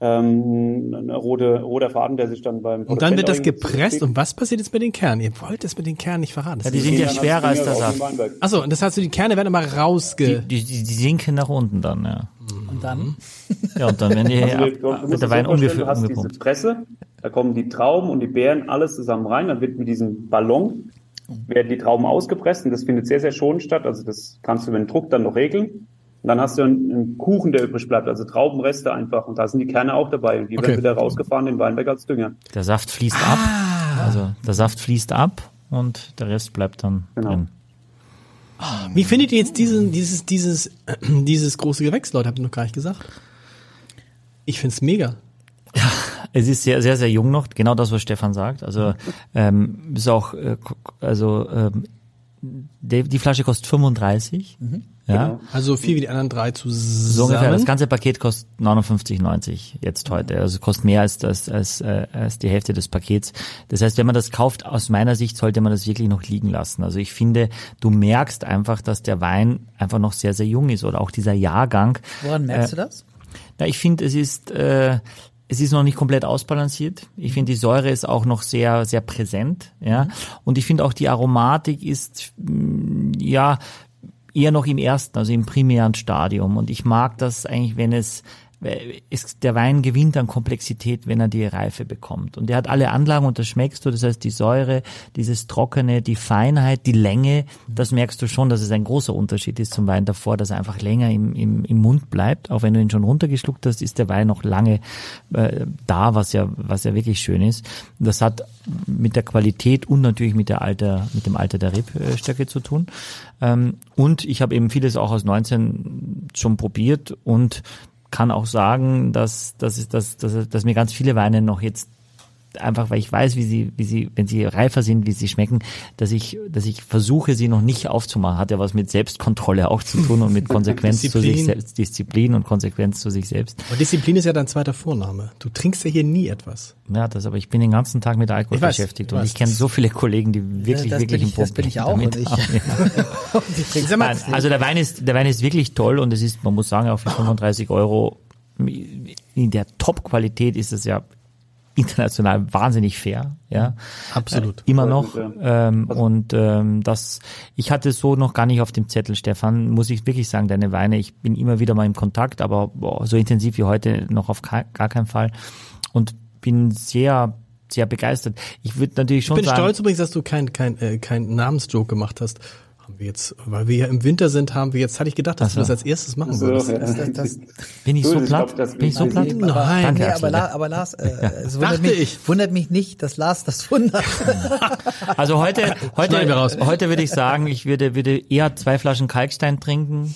ähm, ein rote, roter Faden, der sich dann beim Und dann wird das gepresst. Und was passiert jetzt mit den Kernen? Ihr wollt es mit den Kernen nicht verraten. Ja, die sind ja schwerer als der Saft. Achso, und das heißt, die Kerne werden immer rausge... die, die, die sinken nach unten dann, ja. Und dann? Ja, und dann werden die Also ab, du wird der so Wein ungefähr Du hast diese umgepumpt. Presse, da kommen die Trauben und die Beeren alles zusammen rein, dann wird mit diesem Ballon werden die Trauben ausgepresst und das findet sehr, sehr schonend statt. Also das kannst du mit dem Druck dann noch regeln. Und dann hast du einen, einen Kuchen, der übrig bleibt, also Traubenreste einfach. Und da sind die Kerne auch dabei. Und die Okay. werden wieder rausgefahren in den Weinberg als Dünger. Der Saft fließt ab. Also der Saft fließt ab und der Rest bleibt dann Genau. drin. Wie findet ihr jetzt diesen, dieses, dieses, dieses große Gewächs, Leute? Habt ihr noch gar nicht gesagt? Ich find's mega. Es ist sehr, sehr, sehr jung noch, genau das, was Stefan sagt. Also ähm, ist auch, äh, also ähm, die, die Flasche kostet 35. Ja. Genau. Also viel wie die anderen drei zusammen. So ungefähr. Das ganze Paket kostet 59,90 jetzt heute. Also kostet mehr als das als, äh, als die Hälfte des Pakets. Das heißt, wenn man das kauft, aus meiner Sicht sollte man das wirklich noch liegen lassen. Also ich finde, du merkst einfach, dass der Wein einfach noch sehr sehr jung ist oder auch dieser Jahrgang. Woran merkst Äh, du das? Ja, ich finde, es ist äh, es ist noch nicht komplett ausbalanciert. Ich finde, die Säure ist auch noch sehr, sehr präsent, ja. Und ich finde auch die Aromatik ist, mh, ja, eher noch im ersten, also im primären Stadium. Und ich mag das eigentlich, wenn es ist, der Wein gewinnt an Komplexität, wenn er die Reife bekommt. Und er hat alle Anlagen und das schmeckst du, das heißt die Säure, dieses Trockene, die Feinheit, die Länge, das merkst du schon, dass es ein großer Unterschied ist zum Wein davor, dass er einfach länger im, im, im Mund bleibt. Auch wenn du ihn schon runtergeschluckt hast, ist der Wein noch lange äh, da, was ja, was ja wirklich schön ist. Das hat mit der Qualität und natürlich mit der Alter, mit dem Alter der Rebstöcke zu tun. Ähm, und ich habe eben vieles auch aus 19 schon probiert und kann auch sagen, dass, dass, dass, dass, dass mir ganz viele Weine noch jetzt einfach weil ich weiß, wie sie, wie sie, wenn sie reifer sind, wie sie schmecken, dass ich, dass ich versuche, sie noch nicht aufzumachen. Hat ja was mit Selbstkontrolle auch zu tun und mit Konsequenz zu sich selbst, Disziplin und Konsequenz zu sich selbst. Aber Disziplin ist ja dein zweiter Vorname. Du trinkst ja hier nie etwas. Ja, das, aber ich bin den ganzen Tag mit Alkohol weiß, beschäftigt und ich kenne so viele Kollegen, die wirklich, ja, wirklich im Problem Das bin ich auch und ich, ich Nein, Also der Wein ist, der Wein ist wirklich toll und es ist, man muss sagen, auch für 35 Euro in der Top-Qualität ist es ja international wahnsinnig fair, ja. Absolut. Äh, immer noch. Ähm, also und ähm, das, ich hatte so noch gar nicht auf dem Zettel, Stefan, muss ich wirklich sagen, deine Weine, ich bin immer wieder mal im Kontakt, aber boah, so intensiv wie heute noch auf gar keinen Fall. Und bin sehr sehr begeistert. Ich würde natürlich schon Ich bin sagen, stolz übrigens, dass du kein kein äh, kein Namensjoke gemacht hast wir jetzt, weil wir ja im Winter sind, haben wir jetzt, hatte ich gedacht, dass so. du das als erstes machen so, würdest. Ja. Das, das, das, bin ich so platt? Glaub, bin ich so platt? Nein, Danke, nee, aber, La, aber Lars, äh, ja. es wundert mich, ich. wundert mich nicht, dass Lars das wundert. also heute, heute, heute würde ich sagen, ich würde, würde eher zwei Flaschen Kalkstein trinken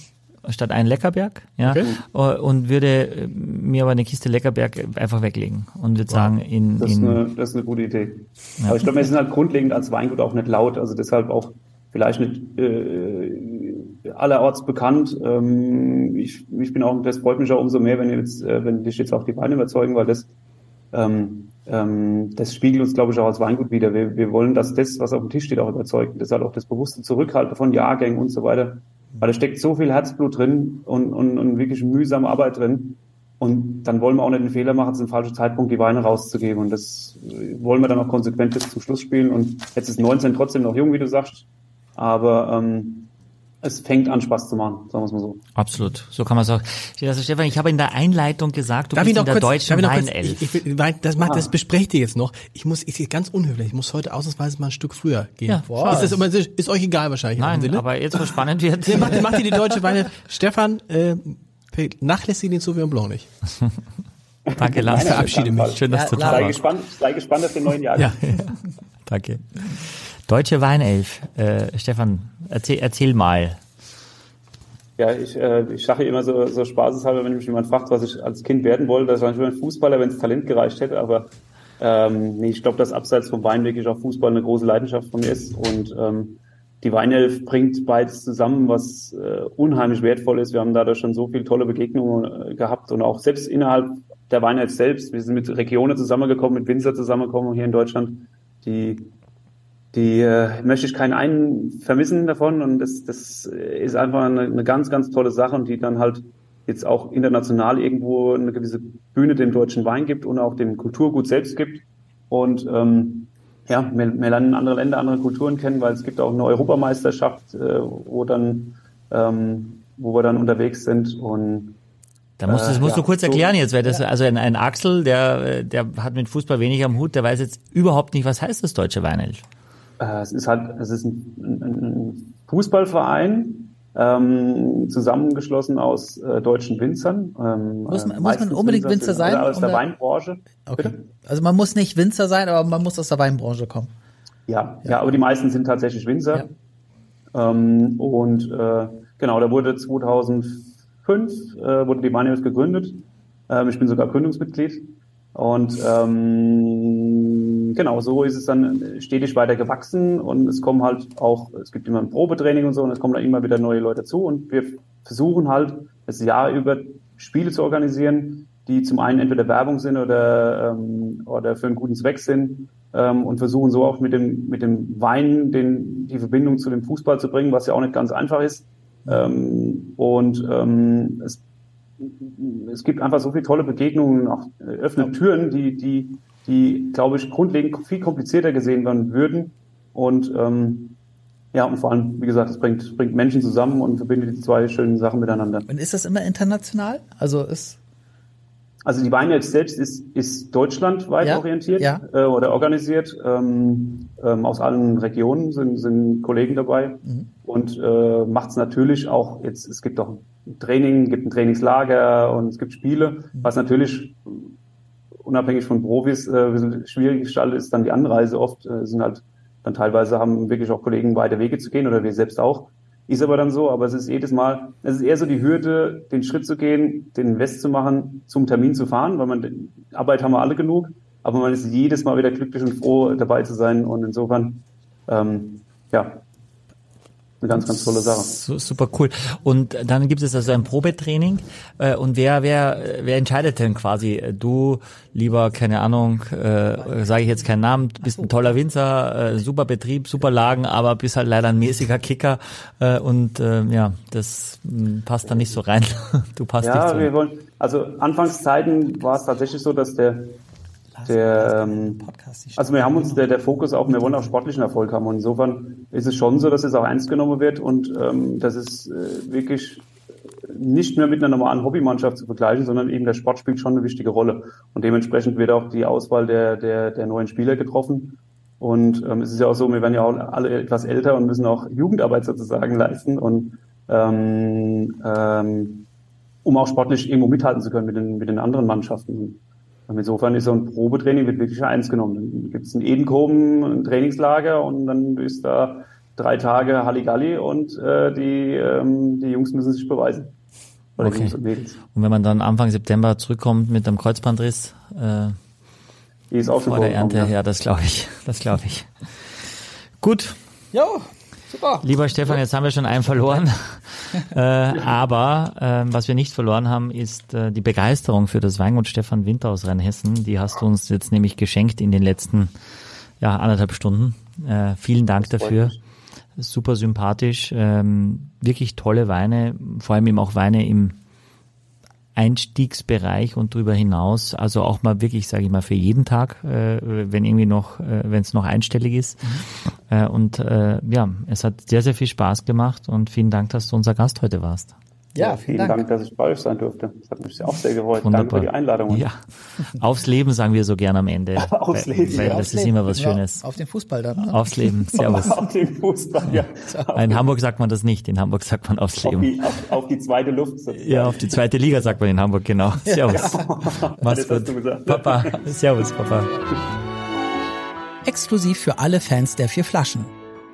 statt einen Leckerberg, ja, okay. Äh, und würde äh, mir aber eine Kiste Leckerberg einfach weglegen und würde wow. sagen, in, das, in ist eine, das ist eine gute Idee. Ja. Aber ich glaube, wir sind halt grundlegend als Weingut auch nicht laut, also deshalb auch vielleicht nicht äh, allerorts bekannt. Ähm, ich, ich bin auch, das freut mich auch umso mehr, wenn ihr jetzt, äh, wenn dich jetzt auch die Weine überzeugen, weil das ähm, ähm, das spiegelt uns, glaube ich, auch als Weingut wieder. Wir, wir wollen, dass das, was auf dem Tisch steht, auch überzeugt. Deshalb auch das bewusste Zurückhalten von Jahrgängen und so weiter. Weil da steckt so viel Herzblut drin und, und, und wirklich mühsame Arbeit drin. Und dann wollen wir auch nicht den Fehler machen, zum falschen Zeitpunkt die Weine rauszugeben. Und das wollen wir dann auch konsequent bis zum Schluss spielen. Und jetzt ist 19 trotzdem noch jung, wie du sagst aber ähm, es fängt an Spaß zu machen, sagen wir es mal so. Absolut, so kann man sagen. Also Stefan, ich habe in der Einleitung gesagt, du darf bist in der kurz, deutschen Weinelf. Ich, ich, das, ah. das besprecht ihr jetzt noch. Ich muss, ich ganz unhöflich, ich muss heute ausnahmsweise mal ein Stück früher gehen. Ja, wow. ist, das, ist euch egal wahrscheinlich. Nein, aber jetzt, wo spannend wird. Ja, macht, macht ihr die deutsche Weine. Stefan, äh, nachlässig den Sauvignon Blanc nicht. Danke, Lars. Ich verabschiede mich. Schön, dass ja, du da Sei gespannt, sei gespannt auf den neuen Jahr. Ja. Danke. Deutsche Weinelf. Äh, Stefan, erzähl, erzähl mal. Ja, ich, äh, ich sage immer so, so spaßeshalber, wenn mich jemand fragt, was ich als Kind werden wollte, das war natürlich ein Fußballer, wenn es Talent gereicht hätte, aber ähm, ich glaube, dass abseits vom Wein wirklich auch Fußball eine große Leidenschaft von mir ist und ähm, die Weinelf bringt beides zusammen, was äh, unheimlich wertvoll ist. Wir haben dadurch schon so viele tolle Begegnungen äh, gehabt und auch selbst innerhalb der Weinelf selbst. Wir sind mit Regionen zusammengekommen, mit Winzer zusammengekommen hier in Deutschland, die die äh, möchte ich keinen einen vermissen davon und das, das ist einfach eine, eine ganz, ganz tolle Sache und die dann halt jetzt auch international irgendwo eine gewisse Bühne dem deutschen Wein gibt und auch dem Kulturgut selbst gibt. Und ähm, ja, wir, wir lernen andere Länder, andere Kulturen kennen, weil es gibt auch eine Europameisterschaft, äh, wo dann, ähm, wo wir dann unterwegs sind und da musst, das musst äh, ja, du kurz erklären so, jetzt, weil das, also ein, ein Axel, der, der hat mit Fußball wenig am Hut, der weiß jetzt überhaupt nicht, was heißt das deutsche Weinelch. Äh, es ist halt, es ist ein, ein Fußballverein, ähm, zusammengeschlossen aus äh, deutschen Winzern. Ähm, muss man, muss man unbedingt Winzer, Winzer sein? Aus um der Weinbranche. Okay. Bitte? Also man muss nicht Winzer sein, aber man muss aus der Weinbranche kommen. Ja, ja, ja aber die meisten sind tatsächlich Winzer. Ja. Ähm, und äh, genau, da wurde 2005 äh, wurde die Weinhaus gegründet. Ähm, ich bin sogar Gründungsmitglied. Und ähm, genau, so ist es dann stetig weiter gewachsen und es kommen halt auch, es gibt immer ein Probetraining und so und es kommen dann immer wieder neue Leute zu und wir versuchen halt das Jahr über Spiele zu organisieren, die zum einen entweder Werbung sind oder, ähm, oder für einen guten Zweck sind ähm, und versuchen so auch mit dem, mit dem Wein den, die Verbindung zu dem Fußball zu bringen, was ja auch nicht ganz einfach ist. Ähm, und ähm, es es gibt einfach so viele tolle Begegnungen, auch äh, öffnet Türen, die, die, die, glaube ich, grundlegend viel komplizierter gesehen werden würden. Und ähm, ja, und vor allem, wie gesagt, es bringt, bringt Menschen zusammen und verbindet die zwei schönen Sachen miteinander. Und ist das immer international? Also ist also die Weinwelt selbst ist, ist deutschlandweit Ja, orientiert ja. Äh, oder organisiert. Ähm, ähm, aus allen Regionen sind, sind Kollegen dabei Mhm. und äh, macht es natürlich auch jetzt, es gibt auch ein Training, gibt ein Trainingslager und es gibt Spiele, Mhm. was natürlich unabhängig von Profis äh, schwierig gestaltet ist, dann die Anreise oft äh, sind halt dann teilweise haben wirklich auch Kollegen weite Wege zu gehen oder wir selbst auch. Ist aber dann so, aber es ist jedes Mal, es ist eher so die Hürde, den Schritt zu gehen, den Invest zu machen, zum Termin zu fahren, weil man, Arbeit haben wir alle genug, aber man ist jedes Mal wieder glücklich und froh, dabei zu sein und insofern, ähm, ja, eine ganz, ganz tolle Sache. Su- Super cool. Und dann gibt es also ein Probetraining. Äh, Und wer, wer, wer entscheidet denn quasi? Du, lieber, keine Ahnung, äh, sage ich jetzt keinen Namen, bist ein toller Winzer, äh, super Betrieb, super Lagen, aber bist halt leider ein mäßiger Kicker. Äh, und äh, ja, das mh, passt da nicht so rein. Du passt nicht Ja, so wir rein. wollen, also Anfangszeiten war es tatsächlich so, dass der, der, ähm, also wir haben uns der, der Fokus auch, wir wollen auch sportlichen Erfolg haben und insofern ist es schon so, dass es auch ernst genommen wird und ähm, dass es äh, wirklich nicht mehr mit einer normalen Hobbymannschaft zu vergleichen, sondern eben der Sport spielt schon eine wichtige Rolle und dementsprechend wird auch die Auswahl der, der, der neuen Spieler getroffen und ähm, es ist ja auch so, wir werden ja auch alle etwas älter und müssen auch Jugendarbeit sozusagen leisten und ähm, ähm, um auch sportlich irgendwo mithalten zu können mit den, mit den anderen Mannschaften. Und insofern ist so ein Probetraining wird wirklich eins genommen. Dann gibt es in Edenkoben ein Trainingslager und dann ist da drei Tage Halligalli und äh, die, ähm, die Jungs müssen sich beweisen. Oder Okay. Jungs und Mädels. Und wenn man dann Anfang September zurückkommt mit einem Kreuzbandriss äh, Die ist vor der Ernte, ja. ja, das glaube ich. Das glaube ich. Gut, Jo, super. Lieber Stefan, jetzt haben wir schon einen verloren. äh, aber ähm, was wir nicht verloren haben, ist äh, die Begeisterung für das Weingut Stefan Winter aus Rheinhessen. Die hast du uns jetzt nämlich geschenkt in den letzten ja, anderthalb Stunden. Äh, vielen Dank dafür. mich. Super sympathisch. Ähm, wirklich tolle Weine, vor allem eben auch Weine im Einstiegsbereich und darüber hinaus, also auch mal wirklich, sage ich mal, für jeden Tag, äh, wenn irgendwie noch, äh, wenn es noch einstellig ist. Äh, und äh, ja, es hat sehr, sehr viel Spaß gemacht und vielen Dank, dass du unser Gast heute warst. Ja, Vielen vielen Dank. Dank. dass ich bei euch sein durfte. Das hat mich auch sehr gefreut. Wunderbar. Danke für die Einladung. Ja, aufs Leben sagen wir so gern am Ende. Aufs Leben, weil ja. das ist immer was Ja, Schönes. Auf den Fußball dann. Ne? Aufs Leben. Servus. Auf den Fußball, ja. In Hamburg sagt man das nicht. In Hamburg sagt man aufs Auf Leben. die, auf, auf die zweite Luft. sozusagen. Ja, auf die zweite Liga sagt man in Hamburg, genau. Servus. Mach's hast du gut. gesagt. Papa. Servus, Papa. Exklusiv für alle Fans der vier Flaschen.